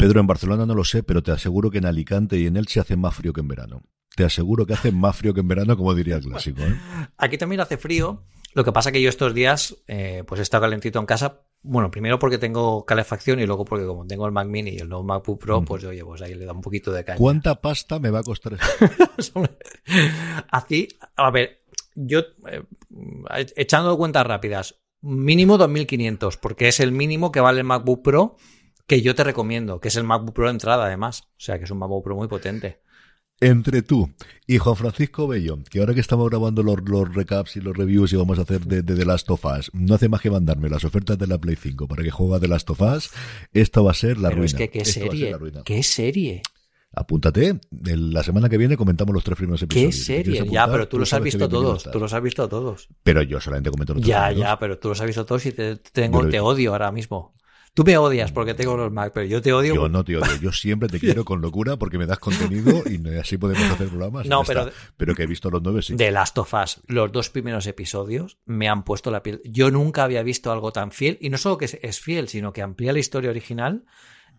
Pedro, en Barcelona no lo sé, pero te aseguro que en Alicante y en Elche hace más frío que en verano. Te aseguro que hace más frío que en verano, como diría el clásico. ¿eh? Aquí también hace frío. Lo que pasa que yo estos días, eh, pues he estado calentito en casa. Bueno, primero porque tengo calefacción y luego porque como tengo el Mac Mini y el nuevo MacBook Pro, pues oye, pues ahí le da un poquito de caña. ¿Cuánta pasta me va a costar eso? Así, a ver, yo, eh, echando cuentas rápidas, mínimo 2.500, porque es el mínimo que vale el MacBook Pro que yo te recomiendo, que es el MacBook Pro de entrada además. O sea, que es un MacBook Pro muy potente. Entre tú y Juan Francisco Bello, que ahora que estamos grabando los, los recaps y los reviews y vamos a hacer de, de The Last of Us, no hace más que mandarme las ofertas de la Play 5 para que juegue The Last of Us, esto va a ser la Pero ruina. es que qué Esto serie, la ruina. qué serie, Apúntate, la semana que viene comentamos los tres primeros qué episodios. Si serie. Ya, pero tú los has visto todos, tú los has visto todos. Pero yo solamente comento los tres Ya, primeros. ya, pero tú los has visto todos y te, tengo, te odio ahora mismo. Tú me odias porque tengo los Mac, pero yo te odio. Yo no te odio, yo siempre te quiero con locura porque me das contenido y así podemos hacer programas. No, pero- está. pero que he visto los nueve sí. De Last of Us, los dos primeros episodios me han puesto la piel. Yo nunca había visto algo tan fiel, y no solo que es fiel, sino que amplía la historia original.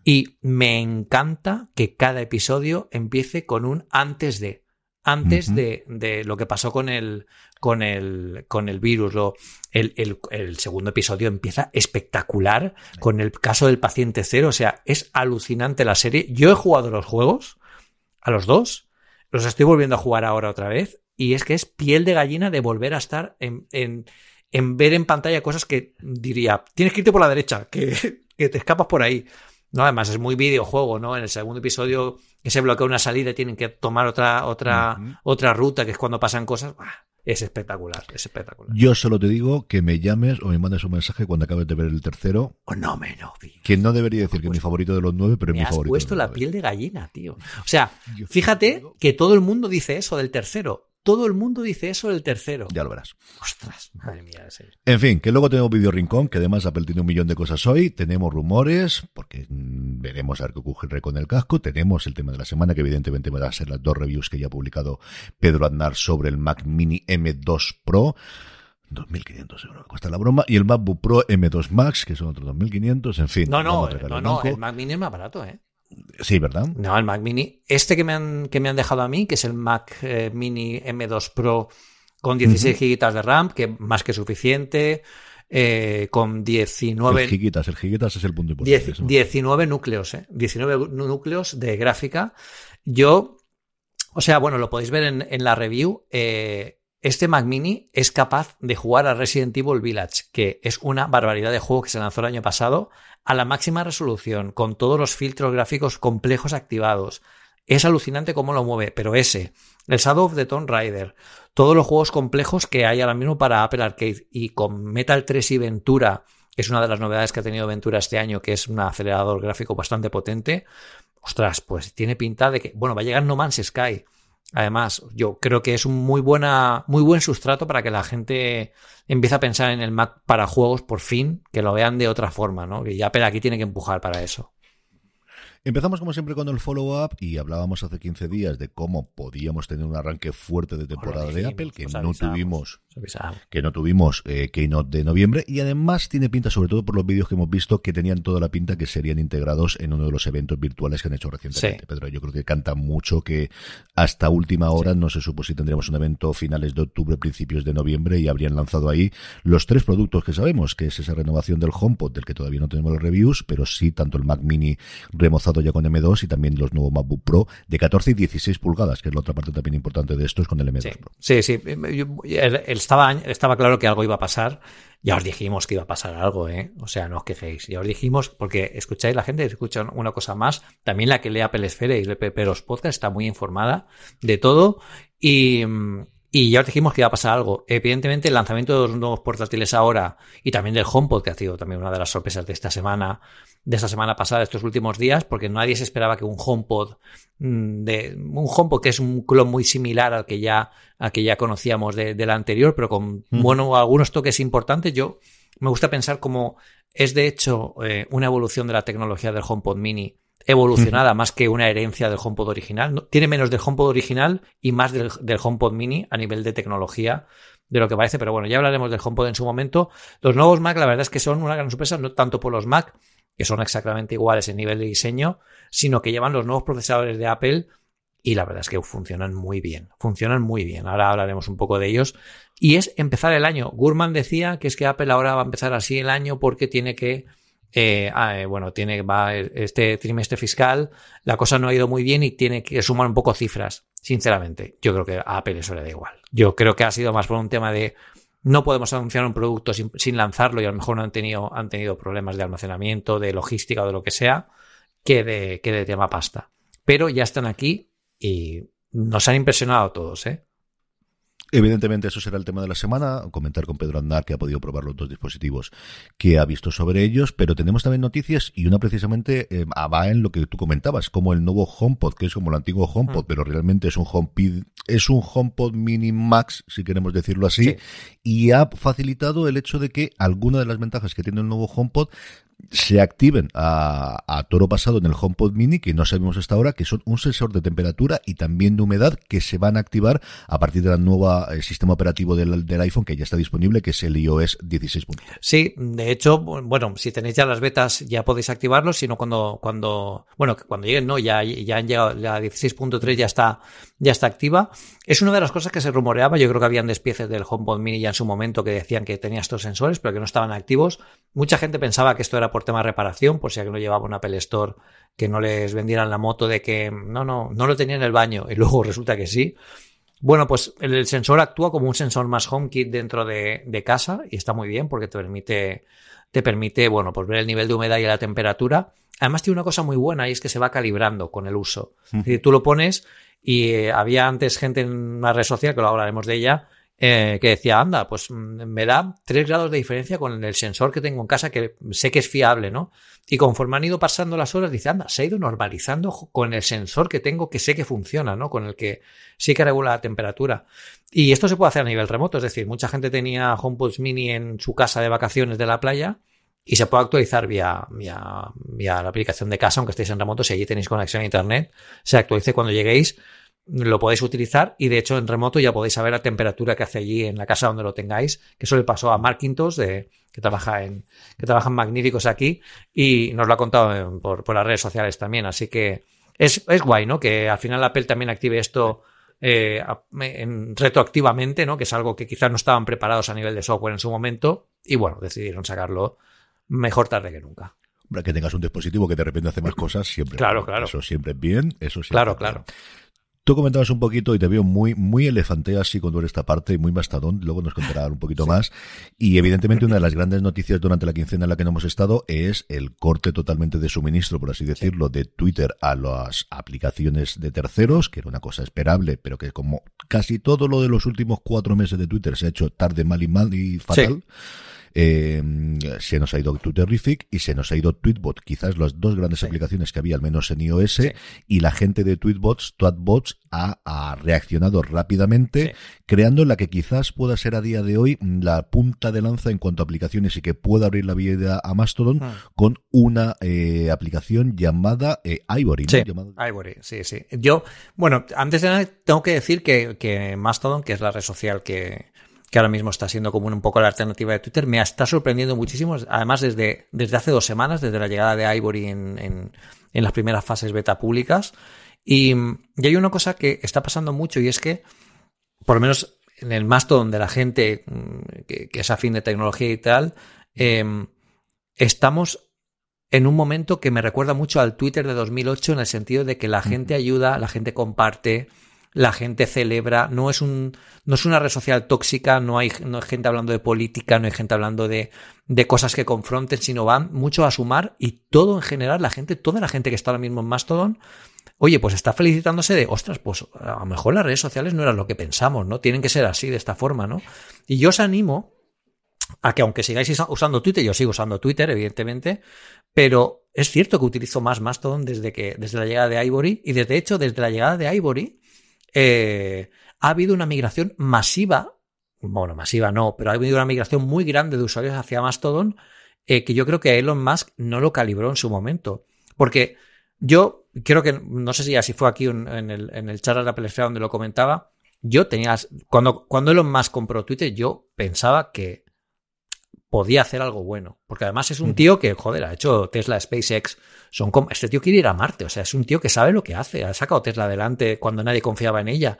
Y me encanta que cada episodio empiece con un antes de. Antes de, de lo que pasó con el, con el, con el virus. Lo, el, el- el segundo episodio empieza espectacular con el caso del paciente cero. O sea, es alucinante la serie. Yo he jugado los juegos, a los dos, los estoy volviendo a jugar ahora otra vez. Y es que es piel de gallina de volver a estar en, en, en ver en pantalla cosas que diría, tienes que irte por la derecha, que, que te escapas por ahí. No, además es muy videojuego, ¿no? En el segundo episodio que se bloquea una salida y tienen que tomar otra, otra, otra ruta, que es cuando pasan cosas. Es espectacular, es espectacular. Yo solo te digo que me llames o me mandes un mensaje cuando acabes de ver el tercero, Oh, no me no, vi. que no debería decir que es mi favorito de los nueve, pero es Me mi has favorito. puesto de los la nueve. piel de gallina, tío. O sea, fíjate que todo el mundo dice eso del tercero. Todo el mundo dice eso del tercero. Ya lo verás. Ostras, madre mía, ese- En fin, que luego tenemos Video Rincón, que además Apple tiene un millón de cosas hoy. Tenemos rumores, porque mm, veremos a ver qué ocurre con el casco. Tenemos el tema de la semana, que evidentemente van a ser las dos reviews que ya ha publicado Pedro Aznar sobre el Mac Mini M2 Pro. 2.500 euros cuesta la broma. Y el MacBook Pro M2 Max, que son otros 2.500. En fin. No, no, no, no, el Mac Mini es más barato, ¿eh? Sí, ¿verdad? No, el Mac Mini. Este que me han, que me han dejado a mí, que es el Mac eh, Mini M2 Pro con 16 gigas de RAM, que más que suficiente, eh, con 19, El gigitas, el gigitas es el punto importante. eso. 19 núcleos, ¿eh? 19 núcleos de gráfica. Yo, o sea, bueno, lo podéis ver en, en la review. eh, este Mac Mini es capaz de jugar a Resident Evil Village, que es una barbaridad de juego que se lanzó el año pasado, a la máxima resolución, con todos los filtros gráficos complejos activados. Es alucinante cómo lo mueve, pero ese, el Shadow of the Tomb Raider, todos los juegos complejos que hay ahora mismo para Apple Arcade y con Metal 3 y Ventura, que es una de las novedades que ha tenido Ventura este año, que es un acelerador gráfico bastante potente, ostras, pues tiene pinta de que, bueno, va a llegar No Man's Sky. Además, yo creo que es un muy buena, muy buen sustrato para que la gente empiece a pensar en el Mac para juegos por fin, que lo vean de otra forma, ¿no? Que ya Apple aquí tiene que empujar para eso. Empezamos como siempre con el follow-up y hablábamos hace 15 días de cómo podíamos tener un arranque fuerte de temporada de Apple, que no tuvimos que no tuvimos eh, Keynote de noviembre y además tiene pinta, sobre todo por los vídeos que hemos visto, que tenían toda la pinta que serían integrados en uno de los eventos virtuales que han hecho recientemente. Pedro, yo creo que canta mucho que hasta última hora no se supo si tendríamos un evento finales de octubre, principios de noviembre y habrían lanzado ahí los tres productos que sabemos, que es esa renovación del HomePod, del que todavía no tenemos los reviews, pero sí tanto el Mac Mini remozado ya con M2 y también los nuevos MacBook Pro de 14 y 16 pulgadas, que es la otra parte también importante de esto, es con el M2 Pro. Sí, sí. Estaba, estaba claro que algo iba a pasar. Ya os dijimos que iba a pasar algo, ¿eh? O sea, no os quejéis. Ya os dijimos, porque escucháis, la gente escucha una cosa más. También la que lee Apple Esfera y los Podcast está muy informada de todo. Y, y ya os dijimos que iba a pasar algo. Evidentemente, el lanzamiento de los nuevos portátiles ahora y también del HomePod, que ha sido también una de las sorpresas de esta semana, de esta semana pasada, de estos últimos días, porque nadie se esperaba que un HomePod mm, de un HomePod que es un clon muy similar al que ya al que ya conocíamos de, la anterior, pero con bueno algunos toques importantes. Yo me gusta pensar como es de hecho eh, una evolución de la tecnología del HomePod Mini evolucionada más que una herencia del HomePod original. tiene menos del HomePod original y más del, del HomePod Mini a nivel de tecnología de lo que parece, pero bueno, ya hablaremos del HomePod en su momento. Los nuevos Mac, la verdad es que son una gran sorpresa, no tanto por los Mac, que son exactamente iguales en nivel de diseño, sino que llevan los nuevos procesadores de Apple y la verdad es que funcionan muy bien, funcionan muy bien. Ahora hablaremos un poco de ellos. Y es empezar el año. Gurman decía que es que Apple ahora va a empezar así el año porque tiene que, eh, ah, eh, bueno, tiene, va este trimestre fiscal, la cosa no ha ido muy bien y tiene que sumar un poco cifras. Sinceramente, yo creo que a Apple eso le da igual. Yo creo que ha sido más por un tema de no podemos anunciar un producto sin, lanzarlo y a lo mejor no han tenido, han tenido problemas de almacenamiento, de logística o de lo que sea, que de, que de tema pasta. Pero ya están aquí y nos han impresionado a todos, ¿eh? Evidentemente, eso será el tema de la semana. Comentar con Pedro Andar, que ha podido probar los dos dispositivos que ha visto sobre ellos. Pero tenemos también noticias y una precisamente eh, va en lo que tú comentabas, como el nuevo HomePod, que es como el antiguo HomePod, mm. pero realmente es un HomePod, es un HomePod Mini Max, si queremos decirlo así. Y ha facilitado el hecho de que alguna de las ventajas que tiene el nuevo HomePod se activen a, toro pasado en el HomePod Mini, que no sabemos hasta ahora, que son un sensor de temperatura y también de humedad que se van a activar a partir del nuevo eh, sistema operativo del, iPhone que ya está disponible, que es el iOS 16. Sí, de hecho, bueno, si tenéis ya las betas ya podéis activarlos, sino cuando, cuando, bueno, cuando lleguen, no, ya, ya han llegado, la 16.3 ya está, ya está activa. Es una de las cosas que se rumoreaba, yo creo que habían despieces del HomePod Mini ya en su momento que decían que tenía estos sensores, pero que no estaban activos. Mucha gente pensaba que esto era por tema de reparación, por si alguien no llevaba un Apple Store, que no les vendieran la moto de que no, no, no lo tenía en el baño y luego resulta que sí. Bueno, pues el, sensor actúa como un sensor más HomeKit dentro de, de, casa y está muy bien porque te permite, te permite, bueno, pues ver el nivel de humedad y la temperatura. Además tiene una cosa muy buena y es que se va calibrando con el uso. Es decir, tú lo pones y eh, había antes gente en una red social, que lo hablaremos de ella, eh, que decía, anda, pues mm, me da tres grados de diferencia con el sensor que tengo en casa, que sé que es fiable, ¿no? Y conforme han ido pasando las horas, dice, anda, se ha ido normalizando con el sensor que tengo, que sé que funciona, ¿no? Con el que sí que regula la temperatura. Y esto se puede hacer a nivel remoto, es decir, mucha gente tenía HomePods Mini en su casa de vacaciones de la playa y se puede actualizar vía, vía, vía la aplicación de casa, aunque estéis en remoto, si allí tenéis conexión a internet, se actualice cuando lleguéis lo podéis utilizar y de hecho en remoto ya podéis saber la temperatura que hace allí en la casa donde lo tengáis, que eso le pasó a Markintos, de, que trabaja en, que trabajan magníficos aquí y nos lo ha contado por, por, las redes sociales también, así que es, es guay, ¿no? Que al final Apple también active esto eh, en, retroactivamente, ¿no? Que es algo que quizás no estaban preparados a nivel de software en su momento y bueno, decidieron sacarlo mejor tarde que nunca que tengas un dispositivo que de repente hace más cosas, siempre. Claro, claro. Eso siempre es bien, eso siempre. Claro, claro. Tú comentabas un poquito y te veo muy, muy elefante así cuando eres esta parte, muy bastadón, luego nos contará un poquito más. Y evidentemente una de las grandes noticias durante la quincena en la que no hemos estado es el corte totalmente de suministro, por así decirlo, de Twitter a las aplicaciones de terceros, que era una cosa esperable, pero que como casi todo lo de los últimos cuatro meses de Twitter se ha hecho tarde, mal y mal y fatal. Eh, se nos ha ido Twitterific y se nos ha ido Tweetbot, quizás las dos grandes aplicaciones que había, al menos en iOS, y la gente de Tweetbots, Tweetbots, ha, ha reaccionado rápidamente, creando la que quizás pueda ser a día de hoy la punta de lanza en cuanto a aplicaciones y que pueda abrir la vida a Mastodon Ah. con una eh, aplicación llamada eh, Ivory. ¿no? Llamada- Ivory, sí, sí. Yo, bueno, antes de nada tengo que decir que, que Mastodon, que es la red social que, que ahora mismo está siendo como un poco la alternativa de Twitter, me está sorprendiendo muchísimo. Además, desde, desde hace dos semanas, desde la llegada de Ivory en, en, en las primeras fases beta públicas. Y, y hay una cosa que está pasando mucho y es que, por lo menos en el Mastodon de la gente mm, que, que es afín de tecnología y tal, em, estamos en un momento que me recuerda mucho al Twitter de 2008 en el sentido de que la gente ayuda, la gente comparte, la gente celebra, no es un no es una red social tóxica, no hay, no hay gente hablando de política, no hay gente hablando de, de cosas que confronten, sino van mucho a sumar y todo en general, la gente, toda la gente que está ahora mismo en Mastodon, oye, pues está felicitándose de, ostras, pues a lo mejor las redes sociales no eran lo que pensamos, ¿no? Tienen que ser así, de esta forma, ¿no? Y yo os animo a que aunque sigáis usando Twitter, yo sigo usando Twitter, evidentemente, pero es cierto que utilizo más Mastodon desde que, desde la llegada de Ivory, y desde hecho, desde la llegada de Ivory, eh, ha habido una migración masiva, bueno, masiva no, pero ha habido una migración muy grande de usuarios hacia Mastodon, eh, que yo creo que Elon Musk no lo calibró en su momento. Porque yo creo que, no sé si así fue aquí en, el, en el chat de la pelesfera donde lo comentaba, yo tenía, cuando, cuando Elon Musk compró Twitter, yo pensaba que podía hacer algo bueno. Porque además es un tío que, joder, ha hecho Tesla, SpaceX. Son como, este tío quiere ir a Marte. O sea, es un tío que sabe lo que hace. Ha sacado Tesla adelante cuando nadie confiaba en ella.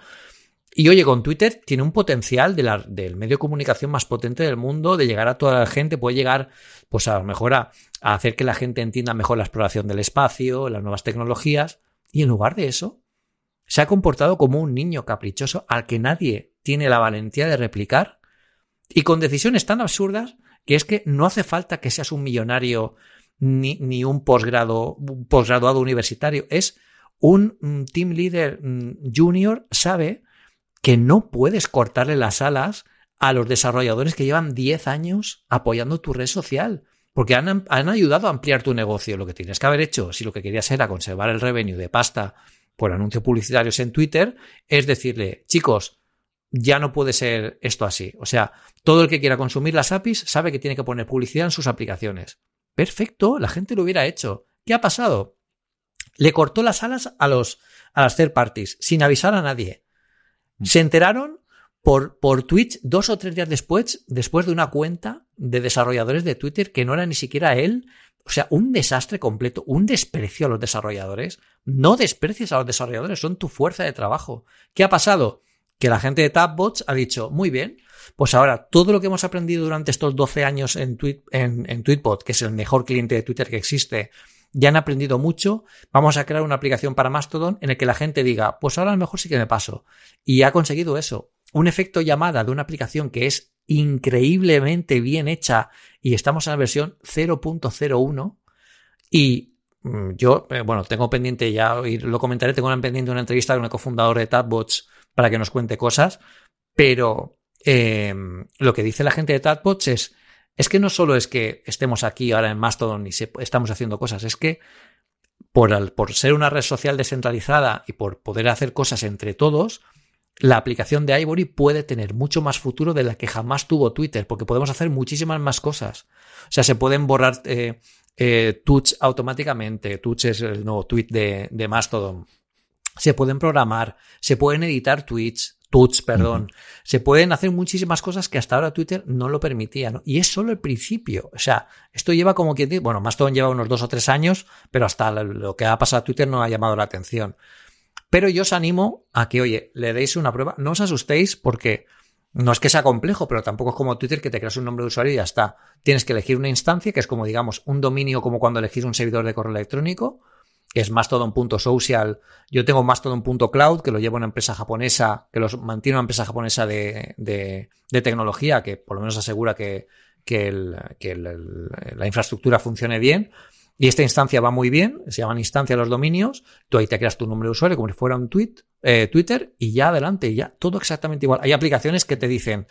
Y oye, con Twitter tiene un potencial de la, del medio de comunicación más potente del mundo, de llegar a toda la gente, puede llegar, pues a lo mejor a, a hacer que la gente entienda mejor la exploración del espacio, las nuevas tecnologías. Y en lugar de eso, se ha comportado como un niño caprichoso al que nadie tiene la valentía de replicar y con decisiones tan absurdas que es que no hace falta que seas un millonario ni, ni un posgrado, un posgraduado universitario. Es un mm, team leader mm, junior, sabe que no puedes cortarle las alas a los desarrolladores que llevan 10 años apoyando tu red social. Porque han, han, ayudado a ampliar tu negocio. Lo que tienes que haber hecho, si lo que querías era conservar el revenue de pasta por anuncios publicitarios en Twitter, es decirle, chicos, ya no puede ser esto así. O sea, todo el que quiera consumir las APIs sabe que tiene que poner publicidad en sus aplicaciones. Perfecto, la gente lo hubiera hecho. ¿Qué ha pasado? Le cortó las alas a los a las third parties sin avisar a nadie. Se enteraron por, por Twitch dos o tres días después, después de una cuenta de desarrolladores de Twitter que no era ni siquiera él. O sea, un desastre completo, un desprecio a los desarrolladores. No desprecies a los desarrolladores, son tu fuerza de trabajo. ¿Qué ha pasado? Que la gente de Tapbots ha dicho, muy bien, pues ahora todo lo que hemos aprendido durante estos 12 años en, tweet, Tweetbot, que es el mejor cliente de Twitter que existe, ya han aprendido mucho, vamos a crear una aplicación para Mastodon en el que la gente diga, pues ahora a lo mejor sí que me paso. Y ha conseguido eso. Un efecto llamada de una aplicación que es increíblemente bien hecha y estamos en la versión 0.01 y mm, yo, eh, bueno, tengo pendiente ya, y lo comentaré, tengo pendiente una entrevista con el cofundador de Tabbots para que nos cuente cosas, pero eh, lo que dice la gente de Tabbots es, es que no solo es que estemos aquí ahora en Mastodon y estamos haciendo cosas, es que por, al, por ser una red social descentralizada y por poder hacer cosas entre todos, la aplicación de Ivory puede tener mucho más futuro de la que jamás tuvo Twitter, porque podemos hacer muchísimas más cosas. O sea, se pueden borrar eh, eh, automáticamente. Tweets es el nuevo tweet de, de, Mastodon. Se pueden programar, se pueden editar tweets, tweets, perdón. Uh -huh. Se pueden hacer muchísimas cosas que hasta ahora Twitter no lo permitía, ¿no? Y es solo el principio. O sea, esto lleva como que, bueno, Mastodon lleva unos dos o tres años, pero hasta lo que ha pasado a Twitter no ha llamado la atención. Pero yo os animo a que, oye, le deis una prueba. No os asustéis porque no es que sea complejo, pero tampoco es como Twitter que te creas un nombre de usuario y ya está. Tienes que elegir una instancia que es como, digamos, un dominio como cuando elegís un servidor de correo electrónico, que es mastodon.social. Yo tengo mastodon.cloud, que lo lleva una empresa japonesa, que los mantiene una empresa japonesa de, de, tecnología, que por lo menos asegura que, que, la infraestructura funcione bien. Y esta instancia va muy bien, se llaman instancia los dominios, tú ahí te creas tu nombre de usuario como si fuera un tweet, eh, Twitter y ya adelante, ya todo exactamente igual. Hay aplicaciones que te dicen,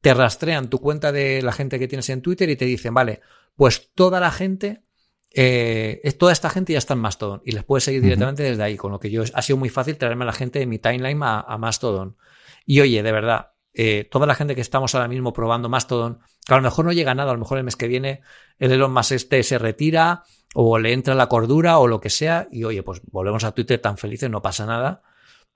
te rastrean tu cuenta de la gente que tienes en Twitter y te dicen, vale, pues toda la gente, eh, toda esta gente ya está en Mastodon y les puedes seguir directamente desde ahí, con lo que yo ha sido muy fácil traerme a la gente de mi timeline a, Mastodon. Y oye, de verdad, eh, toda la gente que estamos ahora mismo probando Mastodon, que a lo mejor no llega nada, a lo mejor el mes que viene el Elon Musk este se retira o le entra la cordura o lo que sea y oye, pues volvemos a Twitter tan felices, no pasa nada.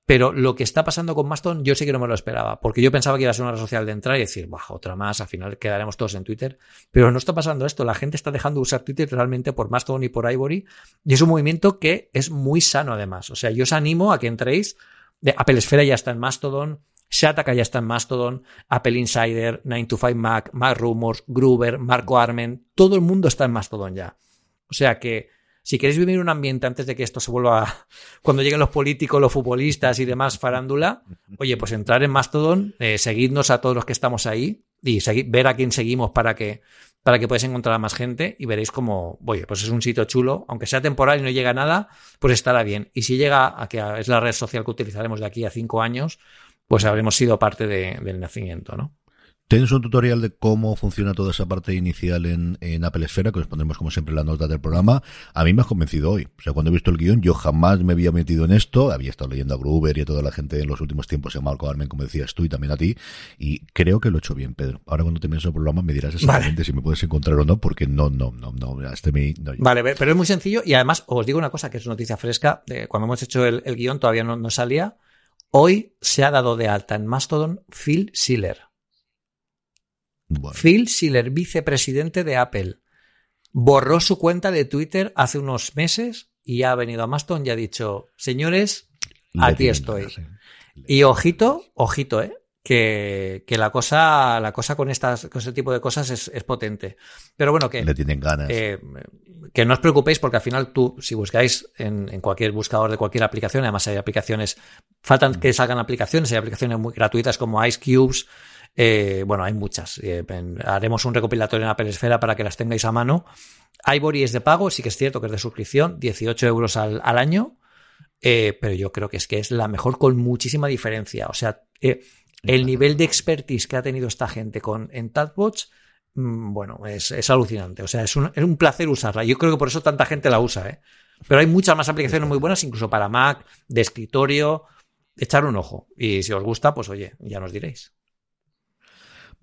Pero lo que está pasando con Mastodon, yo sí que no me lo esperaba, porque yo pensaba que iba a ser una red social de entrar y decir, baja otra más, al final quedaremos todos en Twitter. Pero no está pasando esto, la gente está dejando de usar Twitter realmente por Mastodon y por Ivory, y es un movimiento que es muy sano además. O sea, yo os animo a que entréis. De Apple Esfera ya está en Mastodon, Shataka ya está en Mastodon, Apple Insider, 9 to 5 Mac, Mac Rumors, Gruber, Marco Armen, todo el mundo está en Mastodon ya. O sea que si queréis vivir un ambiente antes de que esto se vuelva, cuando lleguen los políticos, los futbolistas y demás, farándula, oye, pues entrar en Mastodon, eh, seguidnos a todos los que estamos ahí y ver a quién seguimos para que, para que podáis encontrar a más gente y veréis como, oye, pues es un sitio chulo, aunque sea temporal y no llega a nada, pues estará bien. Y si llega a que es la red social que utilizaremos de aquí a cinco años, pues habremos sido parte del nacimiento, ¿no? Tienes un tutorial de cómo funciona toda esa parte inicial en, en Apple Esfera, que os pondremos como siempre en la nota del programa. A mí me has convencido hoy. O sea, cuando he visto el guion, yo jamás me había metido en esto. Había estado leyendo a Gruber y a toda la gente en los últimos tiempos, en Marco Armen, como decías tú, y también a ti. Y creo que lo he hecho bien, Pedro. Ahora cuando termines el programa me dirás exactamente si me puedes encontrar o no, porque no, no, no, no. Este me, no vale, pero es muy sencillo y además os digo una cosa que es noticia fresca. Cuando hemos hecho el, guion todavía no, no salía. Hoy se ha dado de alta en Mastodon Phil Schiller. Phil Schiller, vicepresidente de Apple, borró su cuenta de Twitter hace unos meses y ha venido a Mastodon y ha dicho, señores, aquí estoy. Y ojito, ojito, ¿eh? Que, que, la cosa, la cosa con estas, con este tipo de cosas es, potente. Pero bueno, que. Le tienen ganas. Eh, que no os preocupéis, porque al final tú, si buscáis en, en, cualquier buscador de cualquier aplicación, además hay aplicaciones, faltan que salgan aplicaciones, hay aplicaciones muy gratuitas como Ice Cubes, eh, bueno, hay muchas. Eh, haremos un recopilatorio en Apple Esfera para que las tengáis a mano. Ivory es de pago, sí que es cierto que es de suscripción, 18 euros al, año, eh, pero yo creo que es que es la mejor con muchísima diferencia. O sea, el nivel de expertise que ha tenido esta gente con, en TadBots, mm, bueno, es, alucinante. O sea, es un, es un, placer usarla. Yo creo que por eso tanta gente la usa, ¿eh? Pero hay muchas más aplicaciones muy buenas, incluso para Mac, de escritorio. Echar un ojo. Y si os gusta, pues oye, ya nos diréis.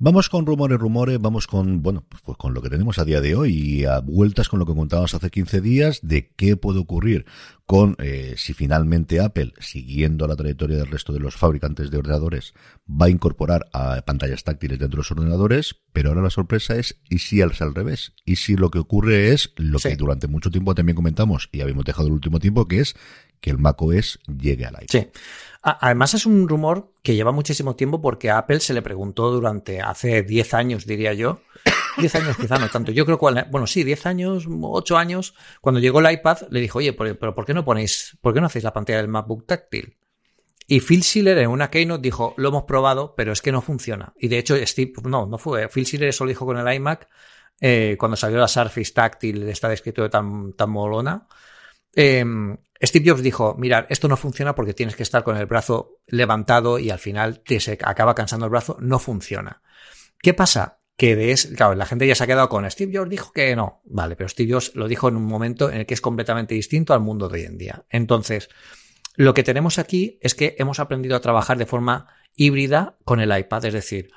Vamos con rumores, rumores, vamos con, bueno, pues con lo que tenemos a día de hoy y a vueltas con lo que contábamos hace 15 días de qué puede ocurrir con eh, si finalmente Apple, siguiendo la trayectoria del resto de los fabricantes de ordenadores, va a incorporar a pantallas táctiles dentro de los ordenadores, pero ahora la sorpresa es y si es al revés, y si lo que ocurre es lo que durante mucho tiempo también comentamos y habíamos dejado el último tiempo, que es que el macOS llegue al aire. Sí. Además es un rumor que lleva muchísimo tiempo porque a Apple se le preguntó durante hace 10 años, diría yo. 10 años quizá no tanto. Yo creo que, bueno, sí, 10 años, 8 años, cuando llegó el iPad, le dijo, oye, pero ¿por qué no ponéis, por qué no hacéis la pantalla del MacBook táctil? Y Phil Schiller en una keynote dijo, lo hemos probado, pero es que no funciona. Y de hecho, Steve, no, no fue. Phil Schiller eso lo dijo con el iMac eh, cuando salió la Surface táctil, está descrito de tan, tan molona. Eh, Steve Jobs dijo, mirad, esto no funciona porque tienes que estar con el brazo levantado y al final te se acaba cansando el brazo, no funciona. ¿Qué pasa? Que de claro, la gente ya se ha quedado con Steve Jobs dijo que no. Vale, pero Steve Jobs lo dijo en un momento en el que es completamente distinto al mundo de hoy en día. Entonces, lo que tenemos aquí es que hemos aprendido a trabajar de forma híbrida con el iPad, es decir,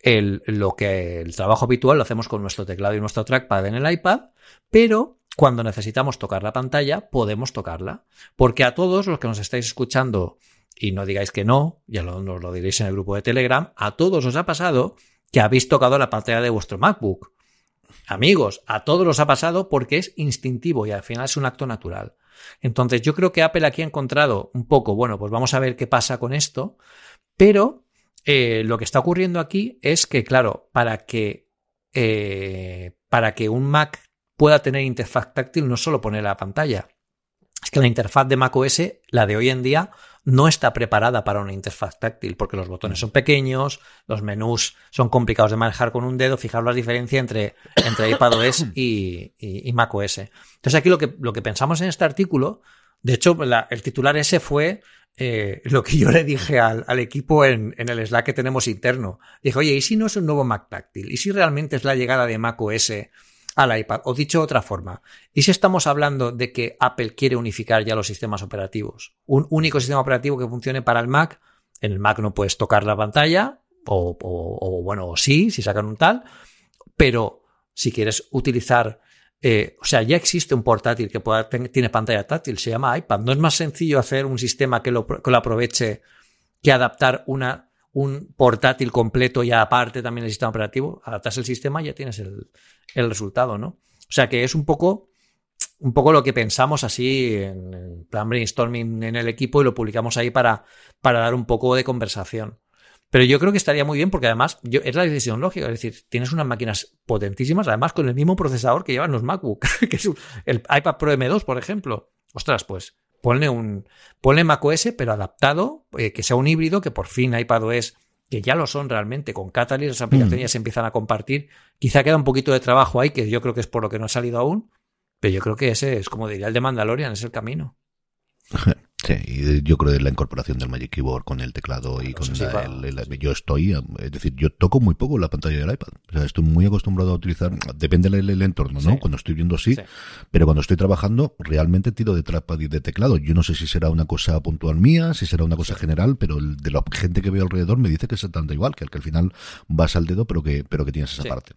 el, lo que el trabajo habitual lo hacemos con nuestro teclado y nuestro trackpad en el iPad, pero cuando necesitamos tocar la pantalla, podemos tocarla. Porque a todos los que nos estáis escuchando, y no digáis que no, ya nos lo diréis en el grupo de Telegram, a todos os ha pasado que habéis tocado la pantalla de vuestro MacBook. Amigos, a todos os ha pasado porque es instintivo y al final es un acto natural. Entonces yo creo que Apple aquí ha encontrado un poco, bueno, pues vamos a ver qué pasa con esto, pero eh, lo que está ocurriendo aquí es que, claro, para que, eh, para que un Mac pueda tener interfaz táctil, no solo poner la pantalla. Es que la interfaz de macOS, la de hoy en día, no está preparada para una interfaz táctil, porque los botones son pequeños, los menús son complicados de manejar con un dedo. Fijaros la diferencia entre, entre iPadOS y, y, y macOS. Entonces aquí lo que, lo que pensamos en este artículo De hecho, el titular ese fue eh, lo que yo le dije al, equipo en, el Slack que tenemos interno. Dije, oye, ¿y si no es un nuevo Mac táctil? ¿Y si realmente es la llegada de Mac OS al iPad? O dicho de otra forma, ¿y si estamos hablando de que Apple quiere unificar ya los sistemas operativos? Un único sistema operativo que funcione para el Mac. En el Mac no puedes tocar la pantalla, o, bueno, o sí, si sacan un tal, pero si quieres utilizar eh, o sea, ya existe un portátil que pueda, tiene pantalla táctil, se llama iPad. ¿No es más sencillo hacer un sistema que lo, que lo aproveche que adaptar un portátil completo y aparte también el sistema operativo? Adaptas el sistema y ya tienes el, el resultado, ¿no? O sea que es un poco, un poco lo que pensamos así en, plan brainstorming en el equipo y lo publicamos ahí para, para dar un poco de conversación. Pero yo creo que estaría muy bien porque además es la decisión lógica. Es decir, tienes unas máquinas potentísimas, además con el mismo procesador que llevan los MacBook, que es el iPad Pro M2, por ejemplo. Ostras, pues ponle un ponle macOS, pero adaptado, eh, que sea un híbrido, que por fin iPadOS, que ya lo son realmente, con Catalyst las aplicaciones mm. ya se empiezan a compartir. Quizá queda un poquito de trabajo ahí, que yo creo que es por lo que no ha salido aún, pero yo creo que ese es, como diría el de Mandalorian, es el camino. Sí, y yo creo que la incorporación del Magic Keyboard con el teclado y con el, Yo estoy, es decir, yo toco muy poco la pantalla del iPad. O sea, estoy muy acostumbrado a utilizar, depende del, entorno, ¿no? Cuando estoy viendo sí, pero cuando estoy trabajando, realmente tiro de trackpad y de teclado. Yo no sé si será una cosa puntual mía, si será una cosa general, pero de la gente que veo alrededor me dice que es tanto igual, que al que al final vas al dedo, pero que, pero que tienes esa parte.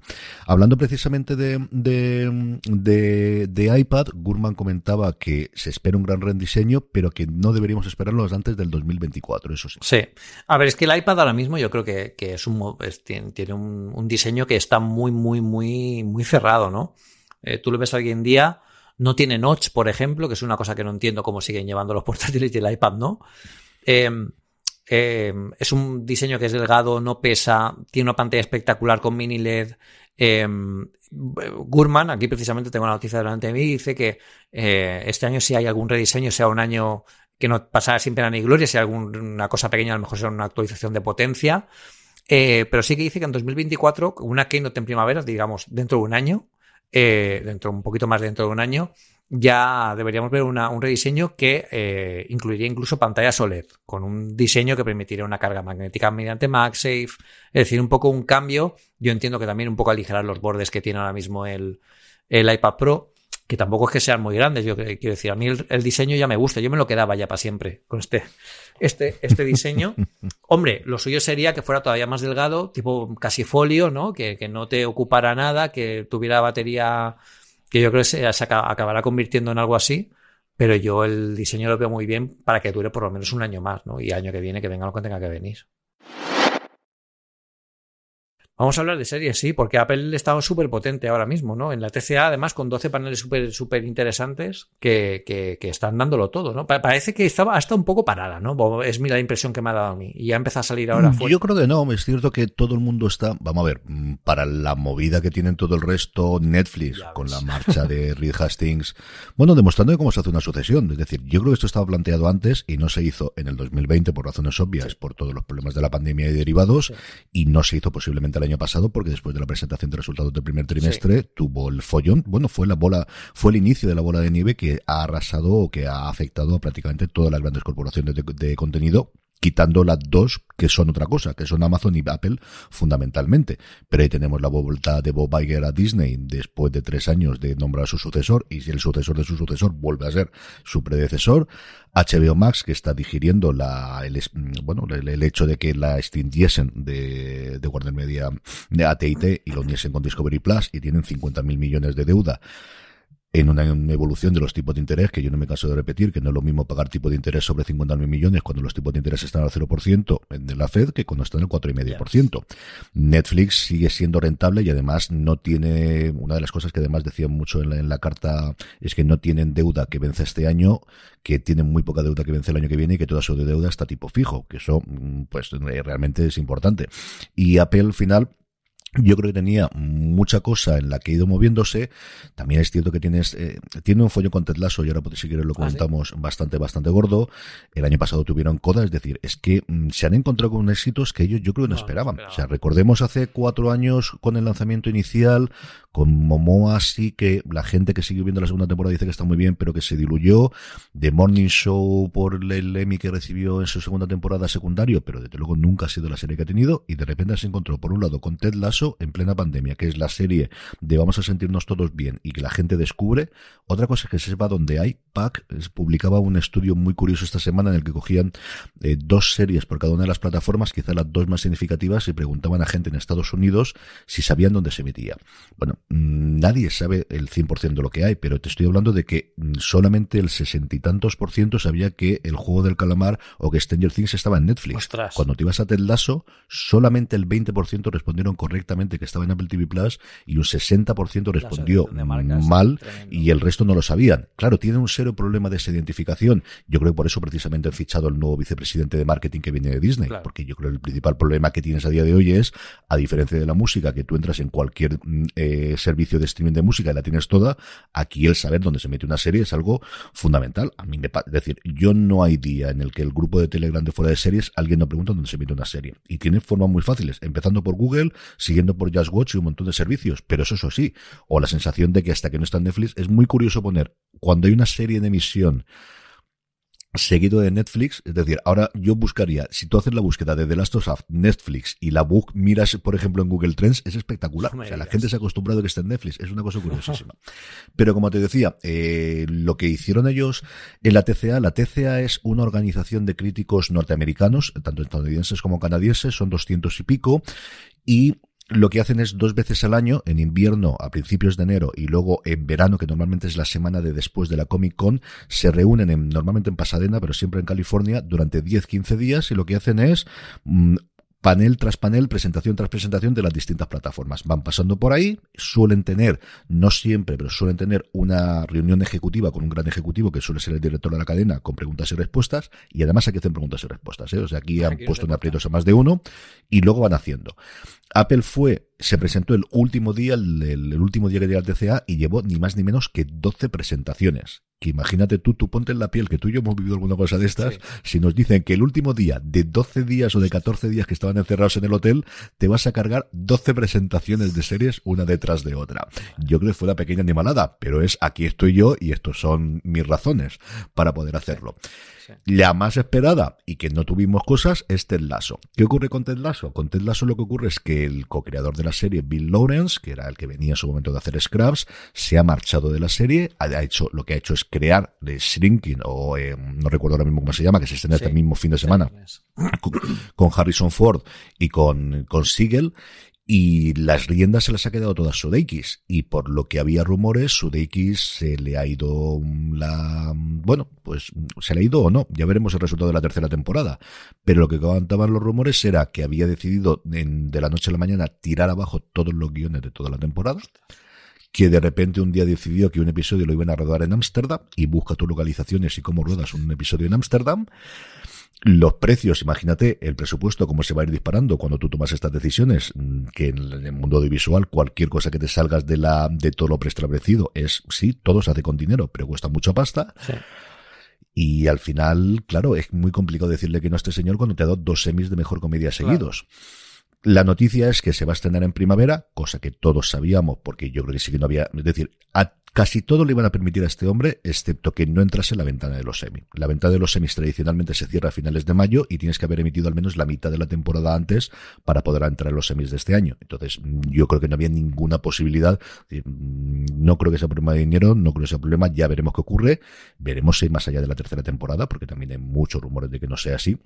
Hablando precisamente de, de, de, de iPad, Gurman comentaba que se espera un gran rediseño, pero que no deberíamos esperarlo antes del 2024, eso sí. Sí. A ver, es que el iPad ahora mismo yo creo que, es un, tiene, un, diseño que está muy, muy, muy, muy cerrado, ¿no? Eh, tú lo ves hoy en día, no tiene notch, por ejemplo, que es una cosa que no entiendo cómo siguen llevando los portátiles y el iPad, ¿no? Em, em, es un diseño que es delgado, no pesa, tiene una pantalla espectacular con mini LED. Em, Gurman, aquí precisamente tengo una noticia delante de mí, dice que eh, este año si hay algún rediseño, sea un año que no pasará sin pena ni gloria, si alguna cosa pequeña a lo mejor será una actualización de potencia. Eh, pero sí que dice que en 2024, una Keynote en primavera, digamos, dentro de un año, eh, dentro un poquito más dentro de un año, ya deberíamos ver un rediseño que eh, incluiría incluso pantallas OLED, con un diseño que permitiría una carga magnética mediante MagSafe, es decir, un poco un cambio. Yo entiendo que también un poco aligerar los bordes que tiene ahora mismo el, el iPad Pro que tampoco es que sean muy grandes, yo quiero decir, a mí el, diseño ya me gusta, yo me lo quedaba ya para siempre con este, este, este diseño. Hombre, lo suyo sería que fuera todavía más delgado, tipo casi folio, ¿no? Que, no te ocupara nada, que tuviera batería, que yo creo que se, acabará convirtiendo en algo así, pero yo el diseño lo veo muy bien para que dure por lo menos un año más, ¿no? Y año que viene que venga lo que tenga que venir. Vamos a hablar de series, sí, porque Apple está súper potente ahora mismo, ¿no? En la TCA, además, con 12 paneles súper súper interesantes que, que, que, están dándolo todo, ¿no? parece que estaba hasta un poco parada, ¿no? Es la impresión que me ha dado a mí. Y ya empieza a salir ahora. Fuera. Yo creo que no, es cierto que todo el mundo está, vamos a ver, mm, para la movida que tienen todo el resto, Netflix, con la marcha de Reed Hastings, bueno, demostrando cómo se hace una sucesión. Es decir, yo creo que esto estaba planteado antes y no se hizo en el 2020 por razones obvias, por todos los problemas de la pandemia y derivados, y no se hizo posiblemente el año pasado porque después de la presentación de resultados del primer trimestre tuvo el follón. Bueno, fue la bola, fue el inicio de la bola de nieve que ha arrasado o que ha afectado a prácticamente todas las grandes corporaciones de, contenido quitando las dos que son otra cosa, que son Amazon y Apple fundamentalmente. Pero ahí tenemos la vuelta de Bob Iger a Disney después de tres años de nombrar a su sucesor y si el sucesor de su sucesor vuelve a ser su predecesor. HBO Max que está digiriendo la, el, bueno, el, hecho de que la extinguiesen de, de Warner Media de AT&T y lo uniesen con Discovery Plus y tienen 50 mil millones de deuda en una, evolución de los tipos de interés, que yo no me canso de repetir, que no es lo mismo pagar tipo de interés sobre 50.000 millones cuando los tipos de interés están al 0% de la Fed que cuando están al 4,5%. Netflix sigue siendo rentable y además no tiene, una de las cosas que además decían mucho en la, en carta es que no tienen deuda que vence este año, que tienen muy poca deuda que vence el año que viene y que toda su deuda está tipo fijo, que eso pues realmente es importante. Y Apple al final yo creo que tenía mucha cosa en la que ha ido moviéndose. También es cierto que tienes, eh, tiene un follo con Ted Lasso, y ahora pues, si quieres lo comentamos bastante, bastante gordo. El año pasado tuvieron Coda, es decir, es que mm, se han encontrado con éxitos que ellos yo creo que no, esperaban. O sea, recordemos hace cuatro años con el lanzamiento inicial, con Momoa sí que la gente que sigue viendo la segunda temporada dice que está muy bien, pero que se diluyó. The Morning Show por el Emmy que recibió en su segunda temporada secundario, pero desde luego nunca ha sido la serie que ha tenido. Y de repente se encontró por un lado con Ted Lasso en plena pandemia, que es la serie de vamos a sentirnos todos bien y que la gente descubre. Otra cosa es que se sepa dónde hay. PAC publicaba un estudio muy curioso esta semana en el que cogían eh, dos series por cada una de las plataformas, quizás las dos más significativas, y preguntaban a gente en Estados Unidos si sabían dónde se metía. Bueno, mm, nadie sabe el 100% de lo que hay, pero te estoy hablando de que mm, solamente el sesenta y tantos por ciento sabía que el juego del calamar o que Stranger Things estaba en Netflix. Cuando te ibas a Ted Lasso, solamente el 20% respondieron correctamente que estaba en Apple TV Plus y un 60% respondió mal y el resto no lo sabían. Claro, tiene un serio problema de esa identificación. Yo creo que por eso precisamente han fichado el nuevo vicepresidente de marketing que viene de Disney, porque yo creo que el principal problema que tienes a día de hoy es, a diferencia de la música, que tú entras en cualquier mm, eh, servicio de streaming de música y la tienes toda, aquí el saber dónde se mete una serie es algo fundamental. A mí me es decir, yo no hay día en el que el grupo de Telegram de fuera de series alguien no pregunta dónde se mete una serie. Y tiene formas muy fáciles, empezando por Google, siguiendo por Just Watch y un montón de servicios, pero eso, eso sí, o la sensación de que hasta que no está en Netflix es muy curioso poner cuando hay una serie en emisión seguido de Netflix, es decir, ahora yo buscaría, si tú haces la búsqueda de The Last of Us, Netflix y la book miras, por ejemplo, en Google Trends, es espectacular. o sea, la gente se ha acostumbrado a que esté en Netflix, es una cosa curiosísima. Pero como te decía, eh, lo que hicieron ellos en la TCA, la TCA es una organización de críticos norteamericanos, tanto estadounidenses como canadienses, son doscientos y pico, y lo que hacen es dos veces al año, en invierno a principios de enero y luego en verano, que normalmente es la semana de después de la Comic Con, se reúnen en, normalmente en Pasadena, pero siempre en California, durante 10-15 días y lo que hacen es mm, panel tras panel, presentación tras presentación de las distintas plataformas. Van pasando por ahí, suelen tener, no siempre, pero suelen tener una reunión ejecutiva con un gran ejecutivo que suele ser el director de la cadena con preguntas y respuestas, y además aquí hacen preguntas y respuestas. ¿eh? O sea, aquí han puesto en aprietos a más de uno y luego van haciendo. Apple fue, se presentó el último día, el, último día que llegó al TCA y llevó ni más ni menos que 12 presentaciones. Que imagínate tú, tú ponte en la piel, que tú y yo hemos vivido alguna cosa de estas, si nos dicen que el último día de 12 días o de 14 días que estaban encerrados en el hotel, te vas a cargar 12 presentaciones de series una detrás de otra. Yo creo que fue una pequeña animalada, pero es aquí estoy yo y estos son mis razones para poder hacerlo. La más esperada y que no tuvimos cosas es Ted Lasso. ¿Qué ocurre con Ted Lasso? Con Ted Lasso lo que ocurre es que el co-creador de la serie, Bill Lawrence, que era el que venía en su momento de hacer Scraps, se ha marchado de la serie, ha hecho, lo que ha hecho es crear de Shrinking, o eh, no recuerdo ahora mismo cómo se llama, que se estrena este mismo fin de semana, con, Harrison Ford y con, con Siegel, y las riendas se las ha quedado todas Sudeikis. Y por lo que había rumores Sudeikis se le ha ido la bueno pues se le ha ido o no. Ya veremos el resultado de la tercera temporada. Pero lo que contaban los rumores era que había decidido de la noche a la mañana tirar abajo todos los guiones de toda la temporada que de repente un día decidió que un episodio lo iban a rodar en Ámsterdam y busca tus localizaciones y cómo ruedas un episodio en Ámsterdam los precios, imagínate el presupuesto, cómo se va a ir disparando cuando tú tomas estas decisiones, mm, que en el mundo audiovisual cualquier cosa que te salgas de la, de todo lo preestablecido es, sí, todo se hace con dinero, pero cuesta mucha pasta. Y al final, claro, es muy complicado decirle que no a este señor cuando te ha dado dos semis de mejor comedia seguidos. La noticia es que se va a estrenar en primavera, cosa que todos sabíamos, porque yo creo que sí que no había, es decir, Casi todo le iban a permitir a este hombre, excepto que no entrase en la ventana de los semis. La ventana de los semis tradicionalmente se cierra a finales de mayo y tienes que haber emitido al menos la mitad de la temporada antes para poder entrar en los semis de este año. Entonces, yo creo que no había ninguna posibilidad. No creo que sea problema de dinero, no creo que sea problema. Ya veremos qué ocurre. Veremos si más allá de la tercera temporada, porque también hay muchos rumores de que no sea así.